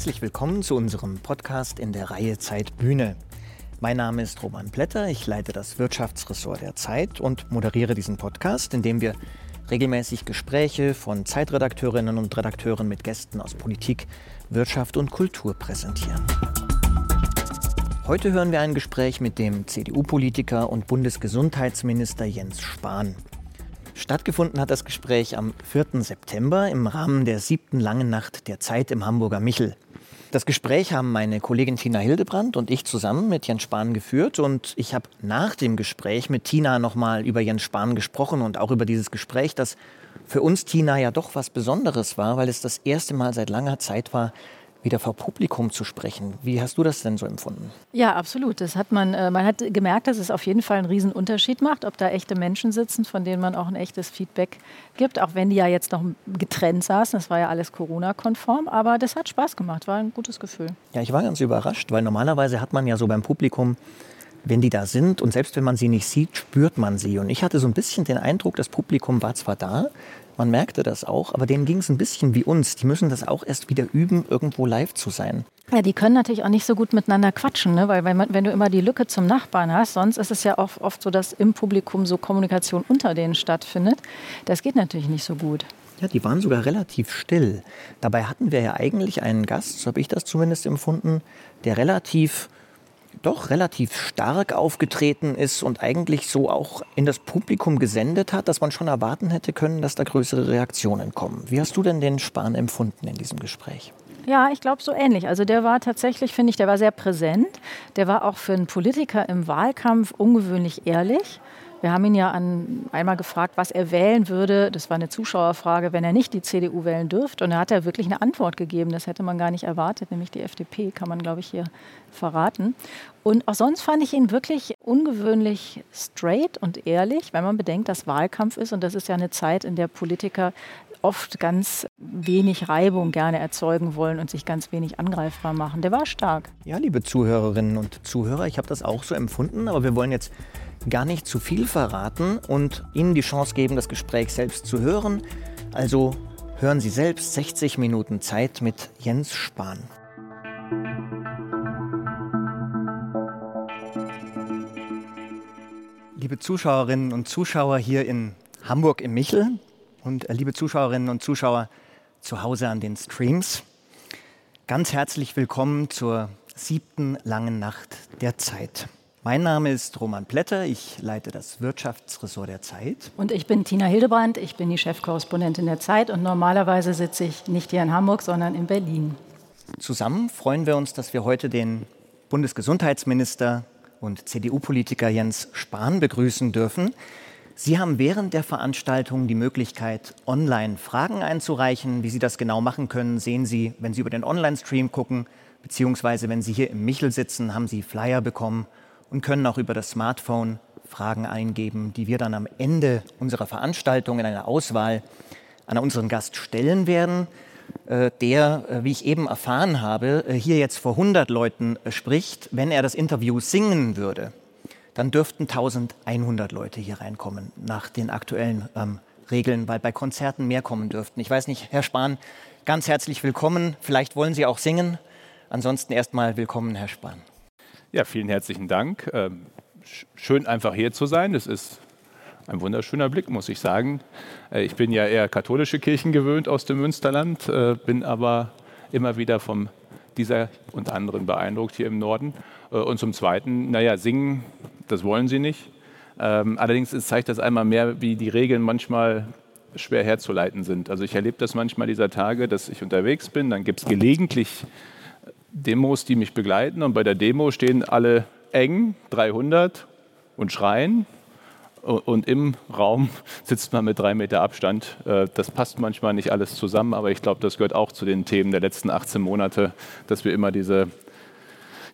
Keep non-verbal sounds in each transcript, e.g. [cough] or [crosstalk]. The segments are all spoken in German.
Herzlich willkommen zu unserem Podcast in der Reihe Zeit Bühne. Mein Name ist Roman Blätter, ich leite das Wirtschaftsressort der Zeit und moderiere diesen Podcast, in dem wir regelmäßig Gespräche von Zeitredakteurinnen und Redakteuren mit Gästen aus Politik, Wirtschaft und Kultur präsentieren. Heute hören wir ein Gespräch mit dem CDU-Politiker und Bundesgesundheitsminister Jens Spahn. Stattgefunden hat das Gespräch am 4. September im Rahmen der siebten langen Nacht der Zeit im Hamburger Michel. Das Gespräch haben meine Kollegin Tina Hildebrand und ich zusammen mit Jens Spahn geführt und ich habe nach dem Gespräch mit Tina nochmal über Jens Spahn gesprochen und auch über dieses Gespräch, das für uns Tina ja doch was Besonderes war, weil es das erste Mal seit langer Zeit war, wieder vor Publikum zu sprechen. Wie hast du das denn so empfunden? Ja, absolut. Das hat man, äh, man hat gemerkt, dass es auf jeden Fall einen riesen Unterschied macht, ob da echte Menschen sitzen, von denen man auch ein echtes Feedback gibt, auch wenn die ja jetzt noch getrennt saßen. Das war ja alles Corona-konform, aber das hat Spaß gemacht, war ein gutes Gefühl. Ja, ich war ganz überrascht, weil normalerweise hat man ja so beim Publikum wenn die da sind und selbst wenn man sie nicht sieht, spürt man sie. Und ich hatte so ein bisschen den Eindruck, das Publikum war zwar da, man merkte das auch, aber denen ging es ein bisschen wie uns. Die müssen das auch erst wieder üben, irgendwo live zu sein. Ja, die können natürlich auch nicht so gut miteinander quatschen, ne? weil wenn, man, wenn, du immer die Lücke zum Nachbarn hast, sonst ist es ja oft, oft so, dass im Publikum so Kommunikation unter denen stattfindet. Das geht natürlich nicht so gut. Ja, die waren sogar relativ still. Dabei hatten wir ja eigentlich einen Gast, so habe ich das zumindest empfunden, der relativ doch relativ stark aufgetreten ist und eigentlich so auch in das Publikum gesendet hat, dass man schon erwarten hätte können, dass da größere Reaktionen kommen. Wie hast du denn den Spahn empfunden in diesem Gespräch? Ja, ich glaube so ähnlich. Also der war tatsächlich, finde ich, der war sehr präsent. Der war auch für einen Politiker im Wahlkampf ungewöhnlich ehrlich. Wir haben ihn ja an, einmal gefragt, was er wählen würde. Das war eine Zuschauerfrage, wenn er nicht die CDU wählen dürfte. Und da hat er wirklich eine Antwort gegeben. Das hätte man gar nicht erwartet, nämlich die FDP, kann man, glaube ich, hier verraten. Und auch sonst fand ich ihn wirklich ungewöhnlich straight und ehrlich, wenn man bedenkt, dass Wahlkampf ist. Und das ist ja eine Zeit, in der Politiker oft ganz wenig Reibung gerne erzeugen wollen und sich ganz wenig angreifbar machen. Der war stark. Ja, liebe Zuhörerinnen und Zuhörer, ich habe das auch so empfunden, aber wir wollen jetzt gar nicht zu viel verraten und Ihnen die Chance geben, das Gespräch selbst zu hören. Also hören Sie selbst 60 Minuten Zeit mit Jens Spahn. Liebe Zuschauerinnen und Zuschauer hier in Hamburg im Michel und äh, liebe Zuschauerinnen und Zuschauer zu Hause an den Streams, ganz herzlich willkommen zur siebten langen Nacht der Zeit. Mein Name ist Roman Plätter, ich leite das Wirtschaftsressort der Zeit. Und ich bin Tina Hildebrand, ich bin die Chefkorrespondentin der Zeit und normalerweise sitze ich nicht hier in Hamburg, sondern in Berlin. Zusammen freuen wir uns, dass wir heute den Bundesgesundheitsminister und CDU-Politiker Jens Spahn begrüßen dürfen. Sie haben während der Veranstaltung die Möglichkeit, online Fragen einzureichen. Wie Sie das genau machen können, sehen Sie, wenn Sie über den Online-Stream gucken, beziehungsweise wenn Sie hier im Michel sitzen, haben Sie Flyer bekommen und können auch über das Smartphone Fragen eingeben, die wir dann am Ende unserer Veranstaltung in einer Auswahl an unseren Gast stellen werden, äh, der, äh, wie ich eben erfahren habe, äh, hier jetzt vor 100 Leuten spricht. Wenn er das Interview singen würde, dann dürften 1100 Leute hier reinkommen nach den aktuellen ähm, Regeln, weil bei Konzerten mehr kommen dürften. Ich weiß nicht, Herr Spahn, ganz herzlich willkommen. Vielleicht wollen Sie auch singen. Ansonsten erstmal willkommen, Herr Spahn. Ja, vielen herzlichen Dank. Ähm, schön einfach hier zu sein. Das ist ein wunderschöner Blick, muss ich sagen. Äh, ich bin ja eher katholische Kirchen gewöhnt aus dem Münsterland, äh, bin aber immer wieder von dieser und anderen beeindruckt hier im Norden. Äh, und zum Zweiten, naja, singen, das wollen sie nicht. Ähm, allerdings zeigt das einmal mehr, wie die Regeln manchmal schwer herzuleiten sind. Also ich erlebe das manchmal dieser Tage, dass ich unterwegs bin, dann gibt es gelegentlich Demos, die mich begleiten. Und bei der Demo stehen alle eng, 300 und schreien. Und im Raum [laughs] sitzt man mit drei Meter Abstand. Äh, das passt manchmal nicht alles zusammen, aber ich glaube, das gehört auch zu den Themen der letzten 18 Monate, dass wir immer diese,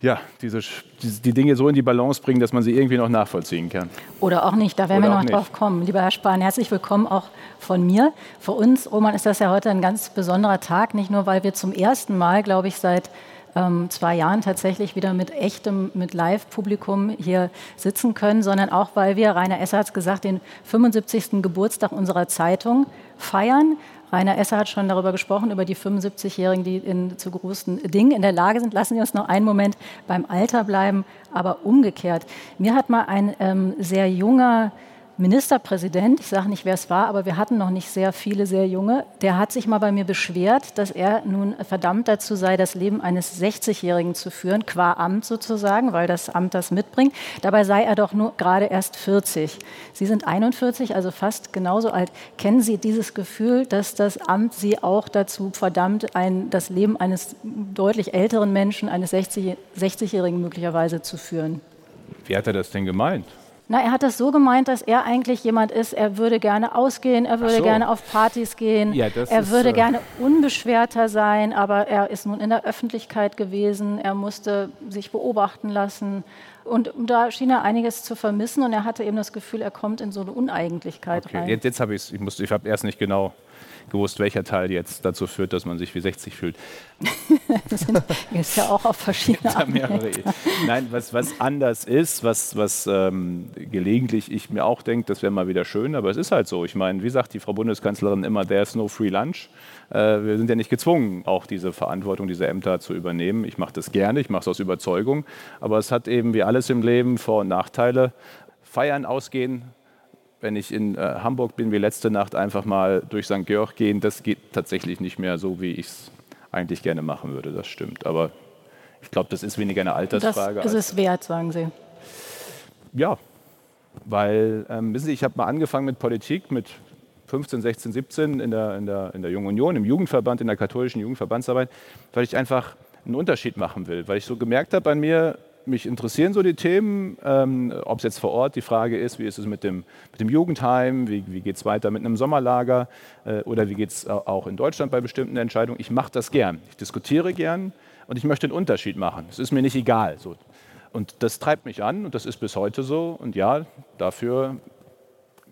ja, diese, die Dinge so in die Balance bringen, dass man sie irgendwie noch nachvollziehen kann. Oder auch nicht, da werden Oder wir noch drauf kommen. Lieber Herr Spahn, herzlich willkommen auch von mir. Für uns, Roman, ist das ja heute ein ganz besonderer Tag, nicht nur, weil wir zum ersten Mal, glaube ich, seit ähm, zwei Jahren tatsächlich wieder mit echtem, mit Live-Publikum hier sitzen können, sondern auch, weil wir, Rainer Esser hat es gesagt, den 75. Geburtstag unserer Zeitung feiern. Rainer Esser hat schon darüber gesprochen, über die 75-Jährigen, die in, zu großen Dingen in der Lage sind. Lassen Sie uns noch einen Moment beim Alter bleiben, aber umgekehrt. Mir hat mal ein ähm, sehr junger Ministerpräsident, ich sage nicht, wer es war, aber wir hatten noch nicht sehr viele sehr junge, der hat sich mal bei mir beschwert, dass er nun verdammt dazu sei, das Leben eines 60-Jährigen zu führen, qua Amt sozusagen, weil das Amt das mitbringt. Dabei sei er doch nur gerade erst 40. Sie sind 41, also fast genauso alt. Kennen Sie dieses Gefühl, dass das Amt Sie auch dazu verdammt, ein, das Leben eines deutlich älteren Menschen, eines 60-Jährigen möglicherweise zu führen? Wie hat er das denn gemeint? Na, er hat das so gemeint, dass er eigentlich jemand ist, er würde gerne ausgehen, er würde so. gerne auf Partys gehen, ja, er ist, würde äh gerne unbeschwerter sein, aber er ist nun in der Öffentlichkeit gewesen, er musste sich beobachten lassen und da schien er einiges zu vermissen und er hatte eben das Gefühl, er kommt in so eine Uneigentlichkeit okay. rein. Jetzt, jetzt habe ich es, ich, ich habe erst nicht genau gewusst, welcher Teil jetzt dazu führt, dass man sich wie 60 fühlt. das [laughs] sind, ist ja auch auf verschiedene Arten. Nein, was, was anders ist, was, was ähm, gelegentlich ich mir auch denke, das wäre mal wieder schön, aber es ist halt so. Ich meine, wie sagt die Frau Bundeskanzlerin immer, there's no free lunch. Äh, wir sind ja nicht gezwungen, auch diese Verantwortung, diese Ämter zu übernehmen. Ich mache das gerne, ich mache es aus Überzeugung, aber es hat eben wie alles im Leben Vor- und Nachteile. Feiern, ausgehen, wenn ich in äh, Hamburg bin, wie letzte Nacht einfach mal durch St. Georg gehen, das geht tatsächlich nicht mehr so, wie ich es eigentlich gerne machen würde. Das stimmt. Aber ich glaube, das ist weniger eine Altersfrage. Das ist es wert, sagen Sie. Ja, weil, ähm, wissen Sie, ich habe mal angefangen mit Politik mit 15, 16, 17 in der, in, der, in der Jungen Union, im Jugendverband, in der katholischen Jugendverbandsarbeit, weil ich einfach einen Unterschied machen will. Weil ich so gemerkt habe an mir, mich interessieren so die Themen, ähm, ob es jetzt vor Ort die Frage ist, wie ist es mit dem, mit dem Jugendheim, wie, wie geht es weiter mit einem Sommerlager äh, oder wie geht es auch in Deutschland bei bestimmten Entscheidungen. Ich mache das gern, ich diskutiere gern und ich möchte einen Unterschied machen. Es ist mir nicht egal. So. Und das treibt mich an und das ist bis heute so. Und ja, dafür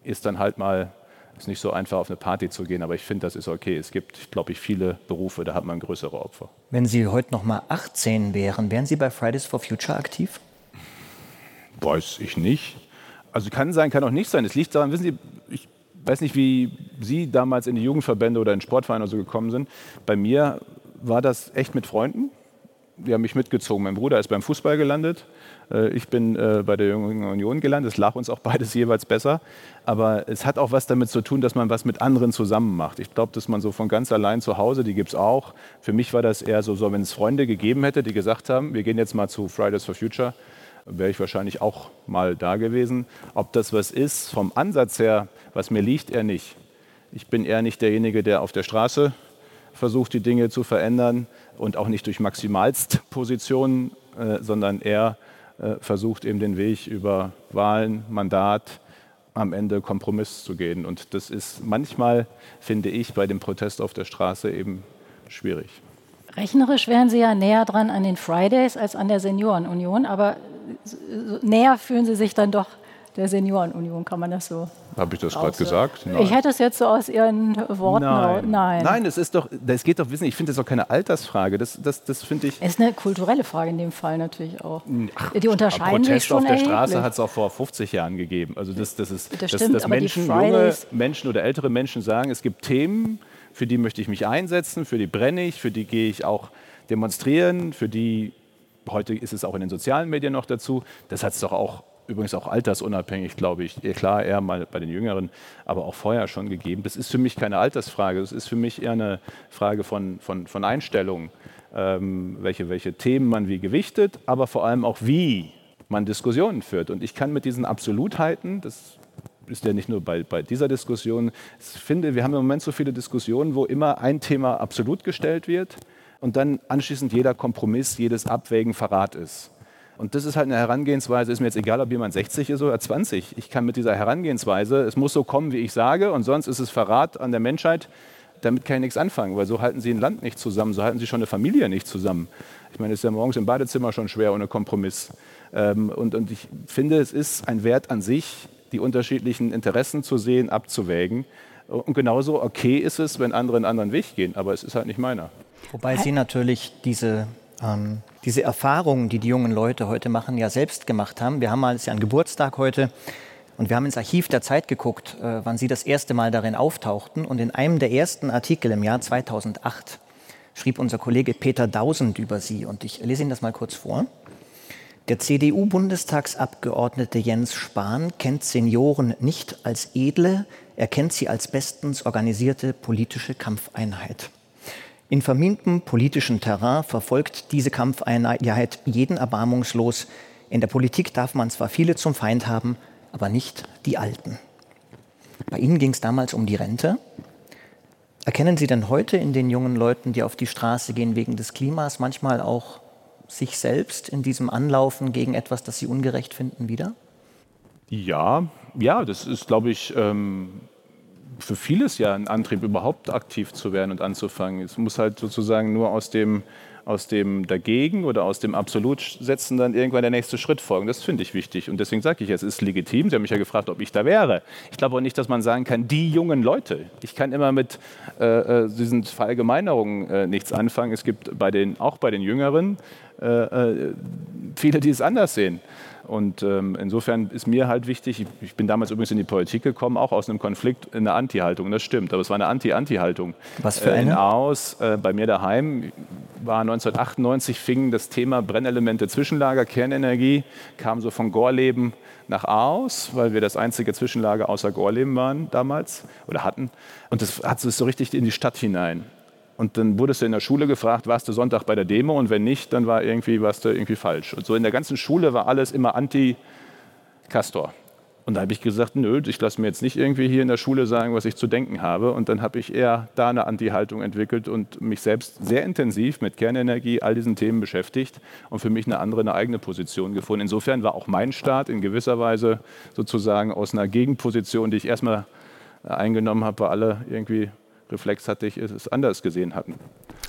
ist dann halt mal ist nicht so einfach, auf eine Party zu gehen, aber ich finde, das ist okay. Es gibt, glaube ich, viele Berufe, da hat man größere Opfer. Wenn Sie heute noch mal 18 wären, wären Sie bei Fridays for Future aktiv? Weiß ich nicht. Also kann sein, kann auch nicht sein. Es liegt daran, wissen Sie, ich weiß nicht, wie Sie damals in die Jugendverbände oder in Sportvereine oder so gekommen sind. Bei mir war das echt mit Freunden. Die haben mich mitgezogen. Mein Bruder ist beim Fußball gelandet. Äh, ich bin äh, bei der Jungen Union gelandet. Es lag uns auch beides jeweils besser. Aber es hat auch was damit zu tun, dass man was mit anderen zusammen macht. Ich glaube, dass man so von ganz allein zu Hause, die gibt es auch. Für mich war das eher so, so wenn es Freunde gegeben hätte, die gesagt haben, wir gehen jetzt mal zu Fridays for Future, wäre ich wahrscheinlich auch mal da gewesen. Ob das was ist, vom Ansatz her, was mir liegt, eher nicht. Ich bin eher nicht derjenige, der auf der Straße versucht, die Dinge zu verändern und auch nicht durch Maximalstpositionen, äh, sondern eher versucht eben den Weg über Wahlen, Mandat, am Ende Kompromiss zu gehen. Und das ist manchmal, finde ich, bei dem Protest auf der Straße eben schwierig. Rechnerisch wären Sie ja näher dran an den Fridays als an der Seniorenunion, aber näher fühlen Sie sich dann doch der Seniorenunion, kann man das so habe ich das gerade gesagt? Nein. Ich hätte es jetzt so aus Ihren Worten. Nein. Nein. Nein, es ist doch, es geht doch, wissen, ich finde das auch keine Altersfrage. Das, das, das finde ich. Es ist eine kulturelle Frage in dem Fall natürlich auch. Ach, die unterscheiden sich schon auf der erheblich. Straße hat es auch vor 50 Jahren gegeben. Also das, das ist, das stimmt, dass Menschen, junge Menschen oder ältere Menschen sagen, es gibt Themen, für die möchte ich mich einsetzen, für die brenne ich, für die gehe ich auch demonstrieren, für die heute ist es auch in den sozialen Medien noch dazu. Das hat es doch auch übrigens auch altersunabhängig, glaube ich. Klar, eher mal bei den Jüngeren, aber auch vorher schon gegeben. Das ist für mich keine Altersfrage, das ist für mich eher eine Frage von, von, von Einstellung, ähm, welche, welche Themen man wie gewichtet, aber vor allem auch wie man Diskussionen führt. Und ich kann mit diesen Absolutheiten, das ist ja nicht nur bei, bei dieser Diskussion, ich finde, wir haben im Moment so viele Diskussionen, wo immer ein Thema absolut gestellt wird und dann anschließend jeder Kompromiss, jedes Abwägen Verrat ist. Und das ist halt eine Herangehensweise, ist mir jetzt egal, ob jemand 60 ist oder 20. Ich kann mit dieser Herangehensweise, es muss so kommen, wie ich sage, und sonst ist es Verrat an der Menschheit, damit kann ich nichts anfangen, weil so halten sie ein Land nicht zusammen, so halten sie schon eine Familie nicht zusammen. Ich meine, es ist ja morgens im Badezimmer schon schwer ohne Kompromiss. Ähm, und, und ich finde, es ist ein Wert an sich, die unterschiedlichen Interessen zu sehen, abzuwägen. Und genauso okay ist es, wenn andere einen anderen Weg gehen, aber es ist halt nicht meiner. Wobei Sie natürlich diese ähm, diese Erfahrungen, die die jungen Leute heute machen, ja selbst gemacht haben. Wir haben mal, es ist ja ein Geburtstag heute, und wir haben ins Archiv der Zeit geguckt, äh, wann Sie das erste Mal darin auftauchten. Und in einem der ersten Artikel im Jahr 2008 schrieb unser Kollege Peter Dausend über Sie. Und ich lese Ihnen das mal kurz vor. Der CDU-Bundestagsabgeordnete Jens Spahn kennt Senioren nicht als edle, er kennt sie als bestens organisierte politische Kampfeinheit. In vermintem politischen Terrain verfolgt diese Kampfeinheit jeden erbarmungslos. In der Politik darf man zwar viele zum Feind haben, aber nicht die Alten. Bei Ihnen ging es damals um die Rente. Erkennen Sie denn heute in den jungen Leuten, die auf die Straße gehen wegen des Klimas, manchmal auch sich selbst in diesem Anlaufen gegen etwas, das Sie ungerecht finden, wieder? Ja, ja, das ist, glaube ich, ähm, für vieles ja ein Antrieb, überhaupt aktiv zu werden und anzufangen. Es muss halt sozusagen nur aus dem, aus dem Dagegen oder aus dem Absolutsetzen dann irgendwann der nächste Schritt folgen. Das finde ich wichtig. Und deswegen sage ich, es ist legitim. Sie haben mich ja gefragt, ob ich da wäre. Ich glaube auch nicht, dass man sagen kann, die jungen Leute. Ich kann immer mit äh, äh diesen Verallgemeinerungen äh, nichts anfangen. Es gibt bei den, auch bei den Jüngeren äh, äh viele, die es anders sehen. Und ähm, insofern ist mir halt wichtig, ich, ich, bin damals übrigens in die Politik gekommen, auch aus einem Konflikt in der Anti-Haltung. Das stimmt, aber es war eine Anti-Anti-Haltung. Was für eine? Äh, in Aarhus, äh, bei mir daheim, war 1998, fing das Thema Brennelemente Zwischenlager, Kernenergie, kam so von Gorleben nach Aarhus, weil wir das einzige Zwischenlager außer Gorleben waren damals oder hatten. Und das hat sich so richtig in die Stadt hinein. Und dann wurdest du in der Schule gefragt, warst du Sonntag bei der Demo? Und wenn nicht, dann war irgendwie, warst du irgendwie falsch. Und so in der ganzen Schule war alles immer anti-Castor. Und da habe ich gesagt, nö, ich lasse mir jetzt nicht irgendwie hier in der Schule sagen, was ich zu denken habe. Und dann habe ich eher da eine Anti-Haltung entwickelt und mich selbst sehr intensiv mit Kernenergie, all diesen Themen beschäftigt und für mich eine andere, eine eigene Position gefunden. Insofern war auch mein Start in gewisser Weise sozusagen aus einer Gegenposition, die ich erstmal eingenommen habe, weil alle irgendwie Reflex hatte ich, es anders gesehen hatten.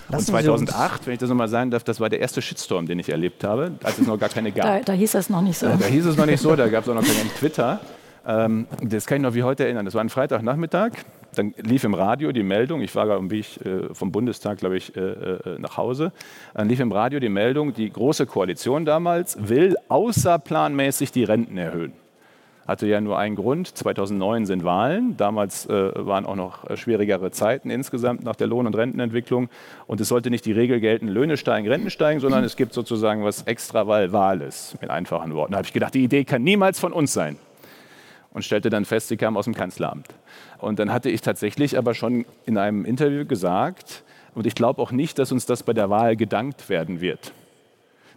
Lassen und 2008, wenn ich das nochmal sagen darf, das war der erste Shitstorm, den ich erlebt habe, als es noch gar keine gab. Da, da hieß es noch nicht so. Da, da hieß es noch nicht so, da gab es auch noch keinen [laughs] Twitter. Ähm, das kann ich noch wie heute erinnern. Das war ein Freitagnachmittag. Dann lief im Radio die Meldung, ich war am Weg äh, vom Bundestag, glaube ich, äh, äh, nach Hause. Dann lief im Radio die Meldung, die Große Koalition damals will außerplanmäßig die Renten erhöhen hatte ja nur einen Grund. 2009 sind Wahlen. Damals äh, waren auch noch äh, schwierigere Zeiten insgesamt nach der Lohn- und Rentenentwicklung. Und es sollte nicht die Regel gelten, Löhne steigen, Renten steigen, sondern es gibt sozusagen was extra, weil Wahl ist, mit einfachen Worten. Da habe ich gedacht, die Idee kann niemals von uns sein. Und stellte dann fest, sie kam aus dem Kanzleramt. Und dann hatte ich tatsächlich aber schon in einem Interview gesagt, und ich glaube auch nicht, dass uns das bei der Wahl gedankt werden wird.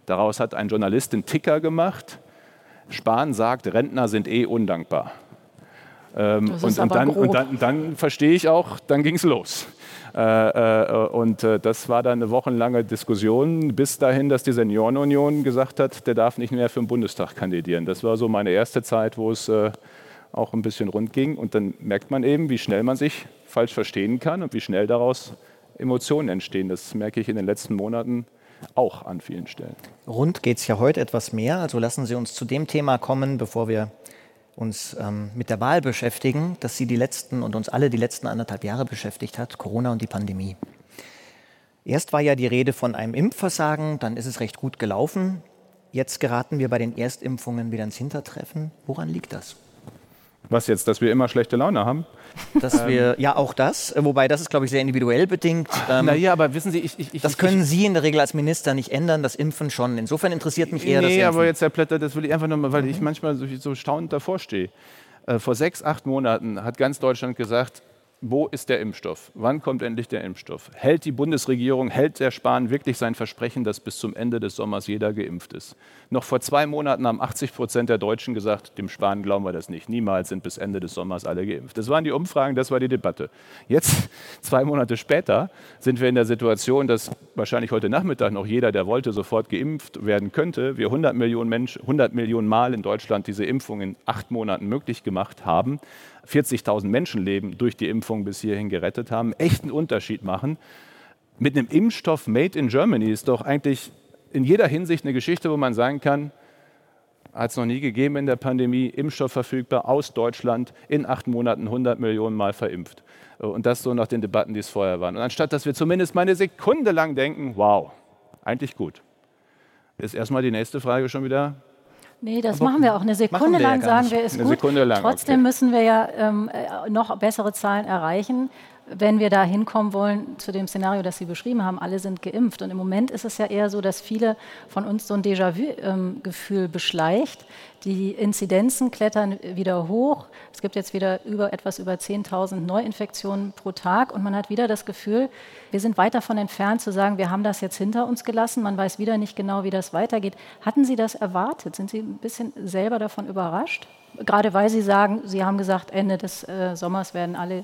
Daraus hat ein Journalist einen Ticker gemacht, Spahn sagt, Rentner sind eh undankbar. Ähm, und, und, dann, und, dann, dann, verstehe ich auch, dann ging es los. Äh, äh, und äh, das war dann eine wochenlange Diskussion, bis dahin, dass die Seniorenunion gesagt hat, der darf nicht mehr für den Bundestag kandidieren. Das war so meine erste Zeit, wo es äh, auch ein bisschen rund ging. Und dann merkt man eben, wie schnell man sich falsch verstehen kann und wie schnell daraus Emotionen entstehen. Das merke ich in den letzten Monaten auch an vielen Stellen. Rund geht es ja heute etwas mehr, also lassen Sie uns zu dem Thema kommen, bevor wir uns ähm, mit der Wahl beschäftigen, dass Sie die letzten und uns alle die letzten anderthalb Jahre beschäftigt hat, Corona und die Pandemie. Erst war ja die Rede von einem Impfversagen, dann ist es recht gut gelaufen. Jetzt geraten wir bei den Erstimpfungen wieder ins Hintertreffen. Woran liegt das? Was jetzt, dass wir immer schlechte Laune haben? Dass wir, ja, auch das, wobei das ist, glaube ich, sehr individuell bedingt. Ähm, naja, aber wissen Sie, ich, ich, ich Das können Sie in der Regel als Minister nicht ändern, das Impfen schon. Insofern interessiert mich eher nee, das. Nee, aber jetzt, Herr Plätter, das will ich einfach nur mal, weil ich manchmal so, so staunend davor stehe. Äh, vor sechs, acht Monaten hat ganz Deutschland gesagt, wo ist der Impfstoff? Wann kommt endlich der Impfstoff? Hält die Bundesregierung, hält der Spahn wirklich sein Versprechen, dass bis zum Ende des Sommers jeder geimpft ist? Noch vor zwei Monaten haben 80 Prozent der Deutschen gesagt, dem Spahn glauben wir das nicht. Niemals sind bis Ende des Sommers alle geimpft. Das waren die Umfragen, das war die Debatte. Jetzt, [laughs] zwei Monate später, sind wir in der Situation, dass wahrscheinlich heute Nachmittag noch jeder, der wollte, sofort geimpft werden könnte. Wir 100 Millionen, Menschen, 100 Millionen Mal in Deutschland diese Impfung in acht Monaten möglich gemacht haben. 40.000 Menschenleben durch die Impfung bis hierhin gerettet haben, echten Unterschied machen. Mit einem Impfstoff Made in Germany ist doch eigentlich in jeder Hinsicht eine Geschichte, wo man sagen kann, hat es noch nie gegeben in der Pandemie, Impfstoff verfügbar aus Deutschland, in acht Monaten 100 Millionen Mal verimpft. Und das so nach den Debatten, die es vorher waren. Und anstatt, dass wir zumindest mal eine Sekunde lang denken, wow, Eigentlich gut. Ist erstmal die nächste Frage schon wieder Nee, das machen wir auch. Eine Sekunde lang ja sagen wir, ist Eine gut. Lang, Trotzdem okay. müssen wir ja ähm, äh, noch bessere Zahlen erreichen, wenn wir da hinkommen wollen zu dem Szenario, das Sie beschrieben haben. Alle sind geimpft. Und im Moment ist es ja eher so, dass viele von uns so ein Déjà-vu-Gefühl ähm, beschleicht. Die Inzidenzen klettern wieder hoch. Es gibt jetzt wieder über, etwas über 10.000 Neuinfektionen pro Tag. Und man hat wieder das Gefühl, wir sind weit davon entfernt zu sagen, wir haben das jetzt hinter uns gelassen. Man weiß wieder nicht genau, wie das weitergeht. Hatten Sie das erwartet? Sind Sie ein bisschen selber davon überrascht? Gerade weil Sie sagen, Sie haben gesagt, Ende des äh, Sommers werden alle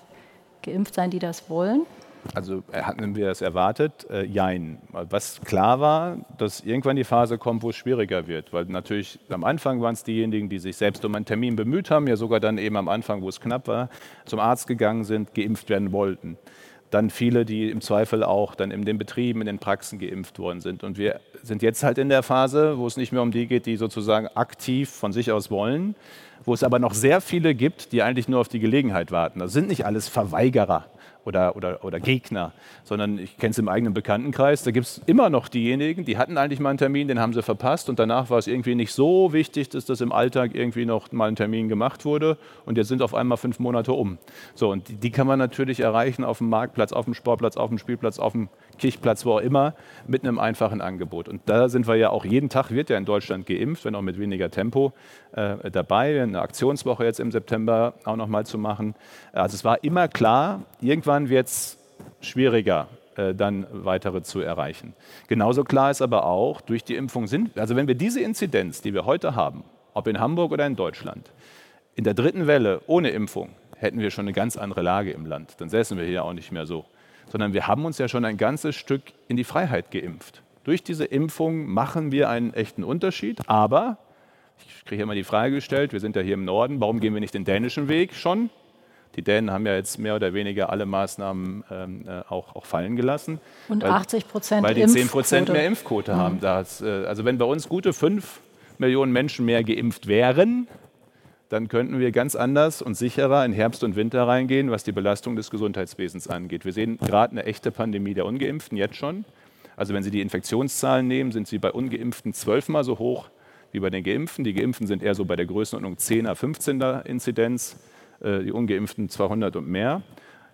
geimpft sein, die das wollen. Also äh, hatten wir es erwartet? Äh, jein. Was klar war, dass irgendwann die Phase kommt, wo es schwieriger wird. Weil natürlich am Anfang waren es diejenigen, die sich selbst um einen Termin bemüht haben, ja sogar dann eben am Anfang, wo es knapp war, zum Arzt gegangen sind, geimpft werden wollten. Dann viele, die im Zweifel auch dann in den Betrieben, in den Praxen geimpft worden sind. Und wir sind jetzt halt in der Phase, wo es nicht mehr um die geht, die sozusagen aktiv von sich aus wollen, wo es aber noch sehr viele gibt, die eigentlich nur auf die Gelegenheit warten. Das sind nicht alles Verweigerer oder, oder, oder Gegner, sondern ich kenne es im eigenen Bekanntenkreis, da gibt es immer noch diejenigen, die hatten eigentlich mal einen Termin, den haben sie verpasst und danach war es irgendwie nicht so wichtig, dass das im Alltag irgendwie noch mal ein Termin gemacht wurde und jetzt sind auf einmal fünf Monate um. So, und die, die kann man natürlich erreichen auf dem Marktplatz, auf dem Sportplatz, auf dem Spielplatz, auf dem Kirchplatz, wo auch immer, mit einem einfachen Angebot. Und da sind wir ja auch jeden Tag, wird ja in Deutschland geimpft, wenn auch mit weniger Tempo äh, dabei, eine Aktionswoche jetzt im September auch noch mal zu machen. Also es war immer klar, irgendwann wird es schwieriger, äh, dann weitere zu erreichen. Genauso klar ist aber auch, durch die Impfung sind, also wenn wir diese Inzidenz, die wir heute haben, ob in Hamburg oder in Deutschland, in der dritten Welle ohne Impfung, hätten wir schon eine ganz andere Lage im Land. Dann säßen wir hier auch nicht mehr so. Sondern wir haben uns ja schon ein ganzes Stück in die Freiheit geimpft. Durch diese Impfung machen wir einen echten Unterschied. Aber, ich kriege immer die Frage gestellt, wir sind ja hier im Norden, warum gehen wir nicht den dänischen Weg schon? Die Dänen haben ja jetzt mehr oder weniger alle Maßnahmen ähm, äh, auch, auch, fallen gelassen. Und weil, 80 Prozent Weil die 10 Prozent mehr Impfquote mhm. haben. Das, äh, also wenn bei uns gute 5 Millionen Menschen mehr geimpft wären, dann könnten wir ganz anders und sicherer in Herbst und Winter reingehen, was die Belastung des Gesundheitswesens angeht. Wir sehen gerade eine echte Pandemie der Ungeimpften jetzt schon. Also wenn Sie die Infektionszahlen nehmen, sind sie bei Ungeimpften zwölfmal so hoch wie bei den Geimpften. Die Geimpften sind eher so bei der Größenordnung 10er, 15er Inzidenz, äh, die Ungeimpften 200 und mehr.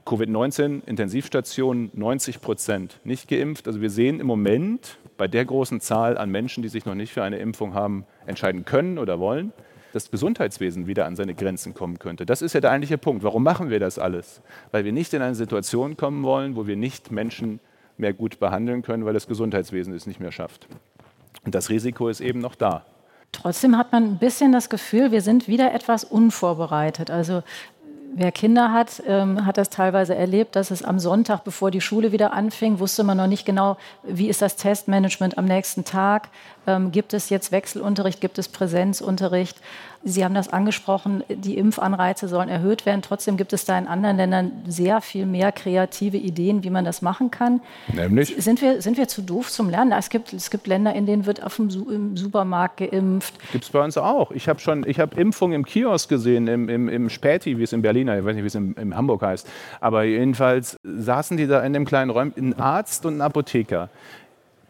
Covid-19 Intensivstationen 90 Prozent nicht geimpft. Also wir sehen im Moment bei der großen Zahl an Menschen, die sich noch nicht für eine Impfung haben entscheiden können oder wollen, das Gesundheitswesen wieder an seine Grenzen kommen könnte. Das ist ja der eigentliche Punkt. Warum machen wir das alles? Weil wir nicht in eine Situation kommen wollen, wo wir nicht Menschen mehr gut behandeln können, weil das Gesundheitswesen es nicht mehr schafft. Und das Risiko ist eben noch da. Trotzdem hat man ein bisschen das Gefühl, wir sind wieder etwas unvorbereitet. Also Wer Kinder hat, ähm, hat das teilweise erlebt, dass es am Sonntag, bevor die Schule wieder anfing, wusste man noch nicht genau, wie ist das Testmanagement am nächsten Tag. Ähm, gibt es jetzt Wechselunterricht, gibt es Präsenzunterricht? Sie haben das angesprochen, die Impfanreize sollen erhöht werden. Trotzdem gibt es da in anderen Ländern sehr viel mehr kreative Ideen, wie man das machen kann. Nämlich? Sind wir, sind wir zu doof zum Lernen? Es gibt, es gibt Länder, in denen wird auf dem im Supermarkt geimpft. Gibt es bei uns auch. Ich habe schon, ich habe Impfung im Kiosk gesehen, im, im, im Späti, wie es in Berliner, ich weiß nicht, wie es in, in Hamburg heißt. Aber jedenfalls saßen die da in dem kleinen Räumchen, ein Arzt und ein Apotheker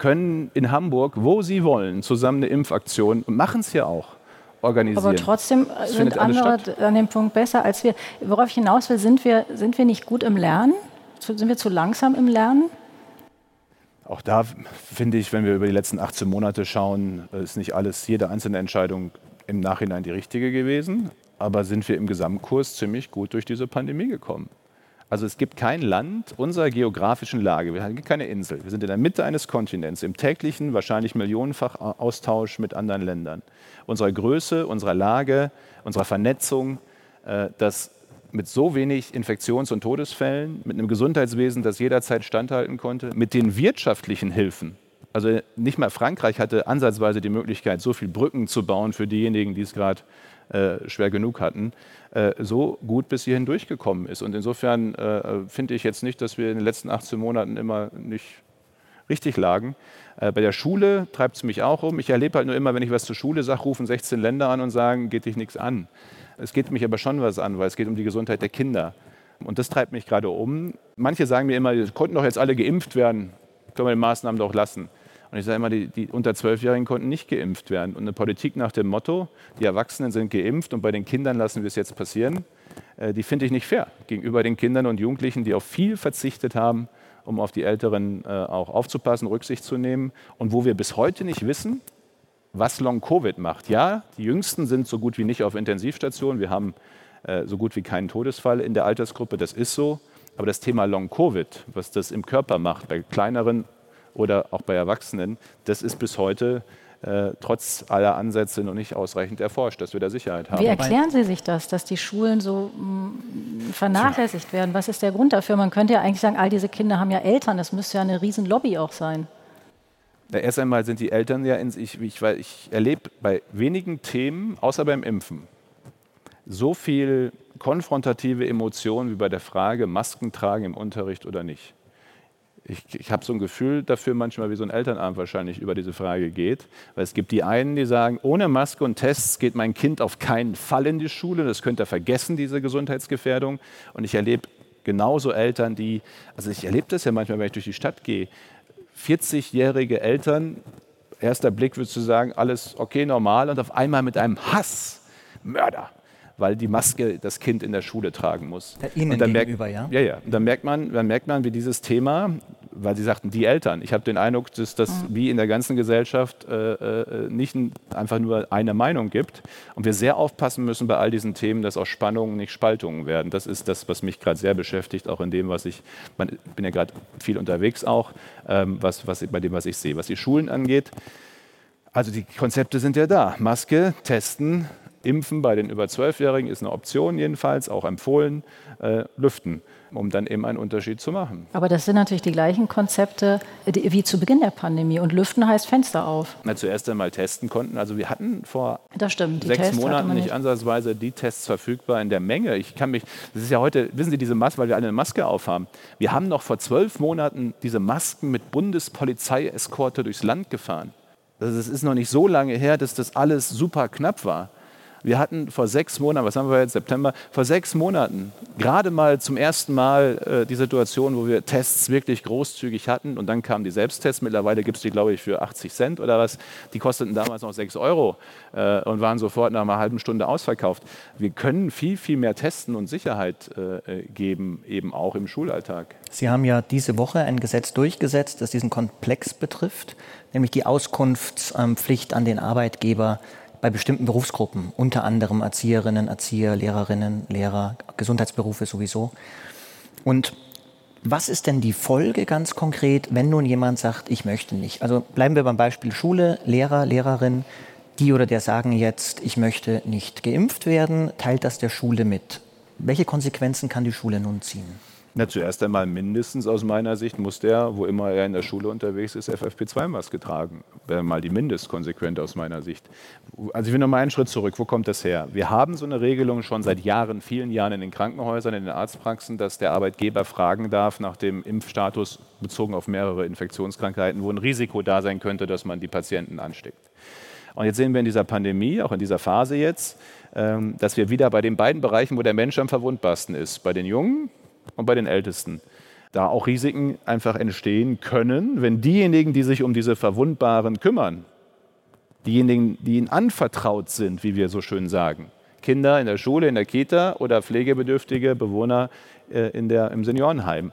können in Hamburg, wo sie wollen, zusammen eine Impfaktion und machen es ja auch organisieren. Aber trotzdem sind andere an dem Punkt besser als wir. Worauf ich hinaus will, sind wir, sind wir nicht gut im Lernen? Sind wir zu langsam im Lernen? Auch da finde ich, wenn wir über die letzten 18 Monate schauen, ist nicht alles, jede einzelne Entscheidung im Nachhinein die richtige gewesen. Aber sind wir im Gesamtkurs ziemlich gut durch diese Pandemie gekommen. Also es gibt kein Land unserer geografischen Lage, wir haben keine Insel. Wir sind in der Mitte eines Kontinents, im täglichen, wahrscheinlich millionenfach Austausch mit anderen Ländern. Unserer Größe, unserer Lage, unserer Vernetzung, äh, das mit so wenig Infektions- und Todesfällen, mit einem Gesundheitswesen, das jederzeit standhalten konnte, mit den wirtschaftlichen Hilfen. Also nicht mal Frankreich hatte ansatzweise die Möglichkeit, so viele Brücken zu bauen für diejenigen, die es gerade äh, schwer genug hatten, äh, so gut bis hierhin durchgekommen ist. Und insofern äh, finde ich jetzt nicht, dass wir in den letzten 18 Monaten immer nicht richtig lagen. Äh, bei der Schule treibt es mich auch um. Ich erlebe halt nur immer, wenn ich was zur Schule sage, rufen 16 Länder an und sagen, geht dich nichts an. Es geht mich aber schon was an, weil es geht um die Gesundheit der Kinder. Und das treibt mich gerade um. Manche sagen mir immer, konnten doch jetzt alle geimpft werden, können wir die Maßnahmen doch lassen. Und ich sage immer, die, die unter Zwölfjährigen konnten nicht geimpft werden. Und eine Politik nach dem Motto, die Erwachsenen sind geimpft und bei den Kindern lassen wir es jetzt passieren, äh, die finde ich nicht fair gegenüber den Kindern und Jugendlichen, die auf viel verzichtet haben, um auf die Älteren äh, auch aufzupassen, Rücksicht zu nehmen. Und wo wir bis heute nicht wissen, was Long-Covid macht. Ja, die Jüngsten sind so gut wie nicht auf Intensivstationen. Wir haben äh, so gut wie keinen Todesfall in der Altersgruppe. Das ist so. Aber das Thema Long-Covid, was das im Körper macht, bei kleineren oder auch bei Erwachsenen, das ist bis heute äh, trotz aller Ansätze noch nicht ausreichend erforscht, dass wir da Sicherheit haben. Wie erklären Sie sich das, dass die Schulen so mh, mm, vernachlässigt werden? Was ist der Grund dafür? Man könnte ja eigentlich sagen, all diese Kinder haben ja Eltern, das müsste ja eine Riesenlobby auch sein. Ja, erst einmal sind die Eltern ja in sich, ich, ich erlebe bei wenigen Themen, außer beim Impfen, so viel konfrontative Emotionen wie bei der Frage, Masken tragen im Unterricht oder nicht. Ich, ich habe so ein Gefühl dafür manchmal, wie so ein Elternabend wahrscheinlich über diese Frage geht. Weil es gibt die einen, die sagen, ohne Maske und Tests geht mein Kind auf keinen Fall in die Schule. Das könnte er vergessen, diese Gesundheitsgefährdung. Und ich erlebe genauso Eltern, die, also ich erlebe das ja manchmal, wenn ich durch die Stadt gehe, 40-jährige Eltern, erster Blick würdest du sagen, alles okay, normal und auf einmal mit einem Hass, Mörder, weil die Maske das Kind in der Schule tragen muss. Ihnen und dann gegenüber, merkt, ja? Ja, ja. Und dann merkt man, dann merkt man, wie dieses Thema, weil Sie sagten, die Eltern. Ich habe den Eindruck, dass das mhm. wie in der ganzen Gesellschaft äh, äh, nicht einfach nur eine Meinung gibt. Und wir sehr aufpassen müssen bei all diesen Themen, dass auch Spannungen nicht Spaltungen werden. Das ist das, was mich gerade sehr beschäftigt, auch in dem, was ich, ich bin ja gerade viel unterwegs auch, ähm, was, was, bei dem, was ich sehe. Was die Schulen angeht, also die Konzepte sind ja da. Maske, testen, Impfen bei den über 12-Jährigen ist eine Option jedenfalls, auch empfohlen, äh, lüften, um dann eben einen Unterschied zu machen. Aber das sind natürlich die gleichen Konzepte wie zu Beginn der Pandemie. Und lüften heißt Fenster auf. Na, zuerst einmal testen konnten. Also wir hatten vor stimmt, sechs Tests Monaten nicht. nicht ansatzweise die Tests verfügbar in der Menge. Ich kann mich, das ist ja heute, wissen Sie, diese Maske, weil wir alle eine Maske aufhaben. Wir haben noch vor zwölf Monaten diese Masken mit Bundespolizeieskorte durchs Land gefahren. Das ist noch nicht so lange her, dass das alles super knapp war. Wir hatten vor sechs Monaten, was haben wir jetzt, September, vor sechs Monaten gerade mal zum ersten Mal äh, die Situation, wo wir Tests wirklich großzügig hatten und dann kamen die Selbsttests. Mittlerweile gibt es die, glaube ich, für 80 Cent oder was. Die kosteten damals noch 6 Euro äh, und waren sofort nach einer halben Stunde ausverkauft. Wir können viel, viel mehr testen und Sicherheit äh, geben, eben auch im Schulalltag. Sie haben ja diese Woche ein Gesetz durchgesetzt, das diesen Komplex betrifft, nämlich die Auskunftspflicht an den Arbeitgeber bei bestimmten Berufsgruppen, unter anderem Erzieherinnen, Erzieher, Lehrerinnen, Lehrer, Gesundheitsberufe sowieso. Und was ist denn die Folge ganz konkret, wenn nun jemand sagt, ich möchte nicht? Also bleiben wir beim Beispiel Schule, Lehrer, Lehrerin, die oder der sagen jetzt, ich möchte nicht geimpft werden, teilt das der Schule mit. Welche Konsequenzen kann die Schule nun ziehen? Na, zuerst einmal mindestens aus meiner Sicht muss der, wo immer er in der Schule unterwegs ist, FFP2-Maske tragen. Wäre mal die Mindestkonsequenz aus meiner Sicht. Also ich will noch mal einen Schritt zurück. Wo kommt das her? Wir haben so eine Regelung schon seit Jahren, vielen Jahren in den Krankenhäusern, in den Arztpraxen, dass der Arbeitgeber fragen darf nach dem Impfstatus bezogen auf mehrere Infektionskrankheiten, wo ein Risiko da sein könnte, dass man die Patienten ansteckt. Und jetzt sehen wir in dieser Pandemie, auch in dieser Phase jetzt, ähm, dass wir wieder bei den beiden Bereichen, wo der Mensch am verwundbarsten ist, bei den Jungen, und bei den Ältesten. Da auch Risiken einfach entstehen können, wenn diejenigen, die sich um diese Verwundbaren kümmern, diejenigen, die ihnen anvertraut sind, wie wir so schön sagen, Kinder in der Schule, in der Kita oder pflegebedürftige Bewohner äh, in der, im Seniorenheim,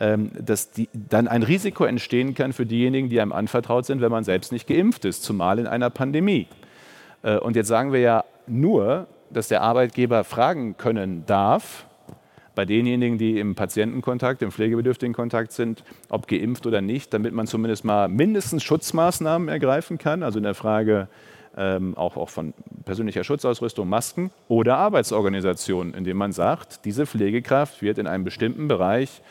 ähm, dass die, dann ein Risiko entstehen kann für diejenigen, die einem anvertraut sind, wenn man selbst nicht geimpft ist, zumal in einer Pandemie. Äh, und jetzt sagen wir ja nur, dass der Arbeitgeber fragen können darf, bei denjenigen, die im Patientenkontakt, im pflegebedürftigen Kontakt sind, ob geimpft oder nicht, damit man zumindest mal mindestens Schutzmaßnahmen ergreifen kann, also in der Frage ähm, auch, auch von persönlicher Schutzausrüstung, Masken oder Arbeitsorganisation, indem man sagt, diese Pflegekraft wird in einem bestimmten Bereich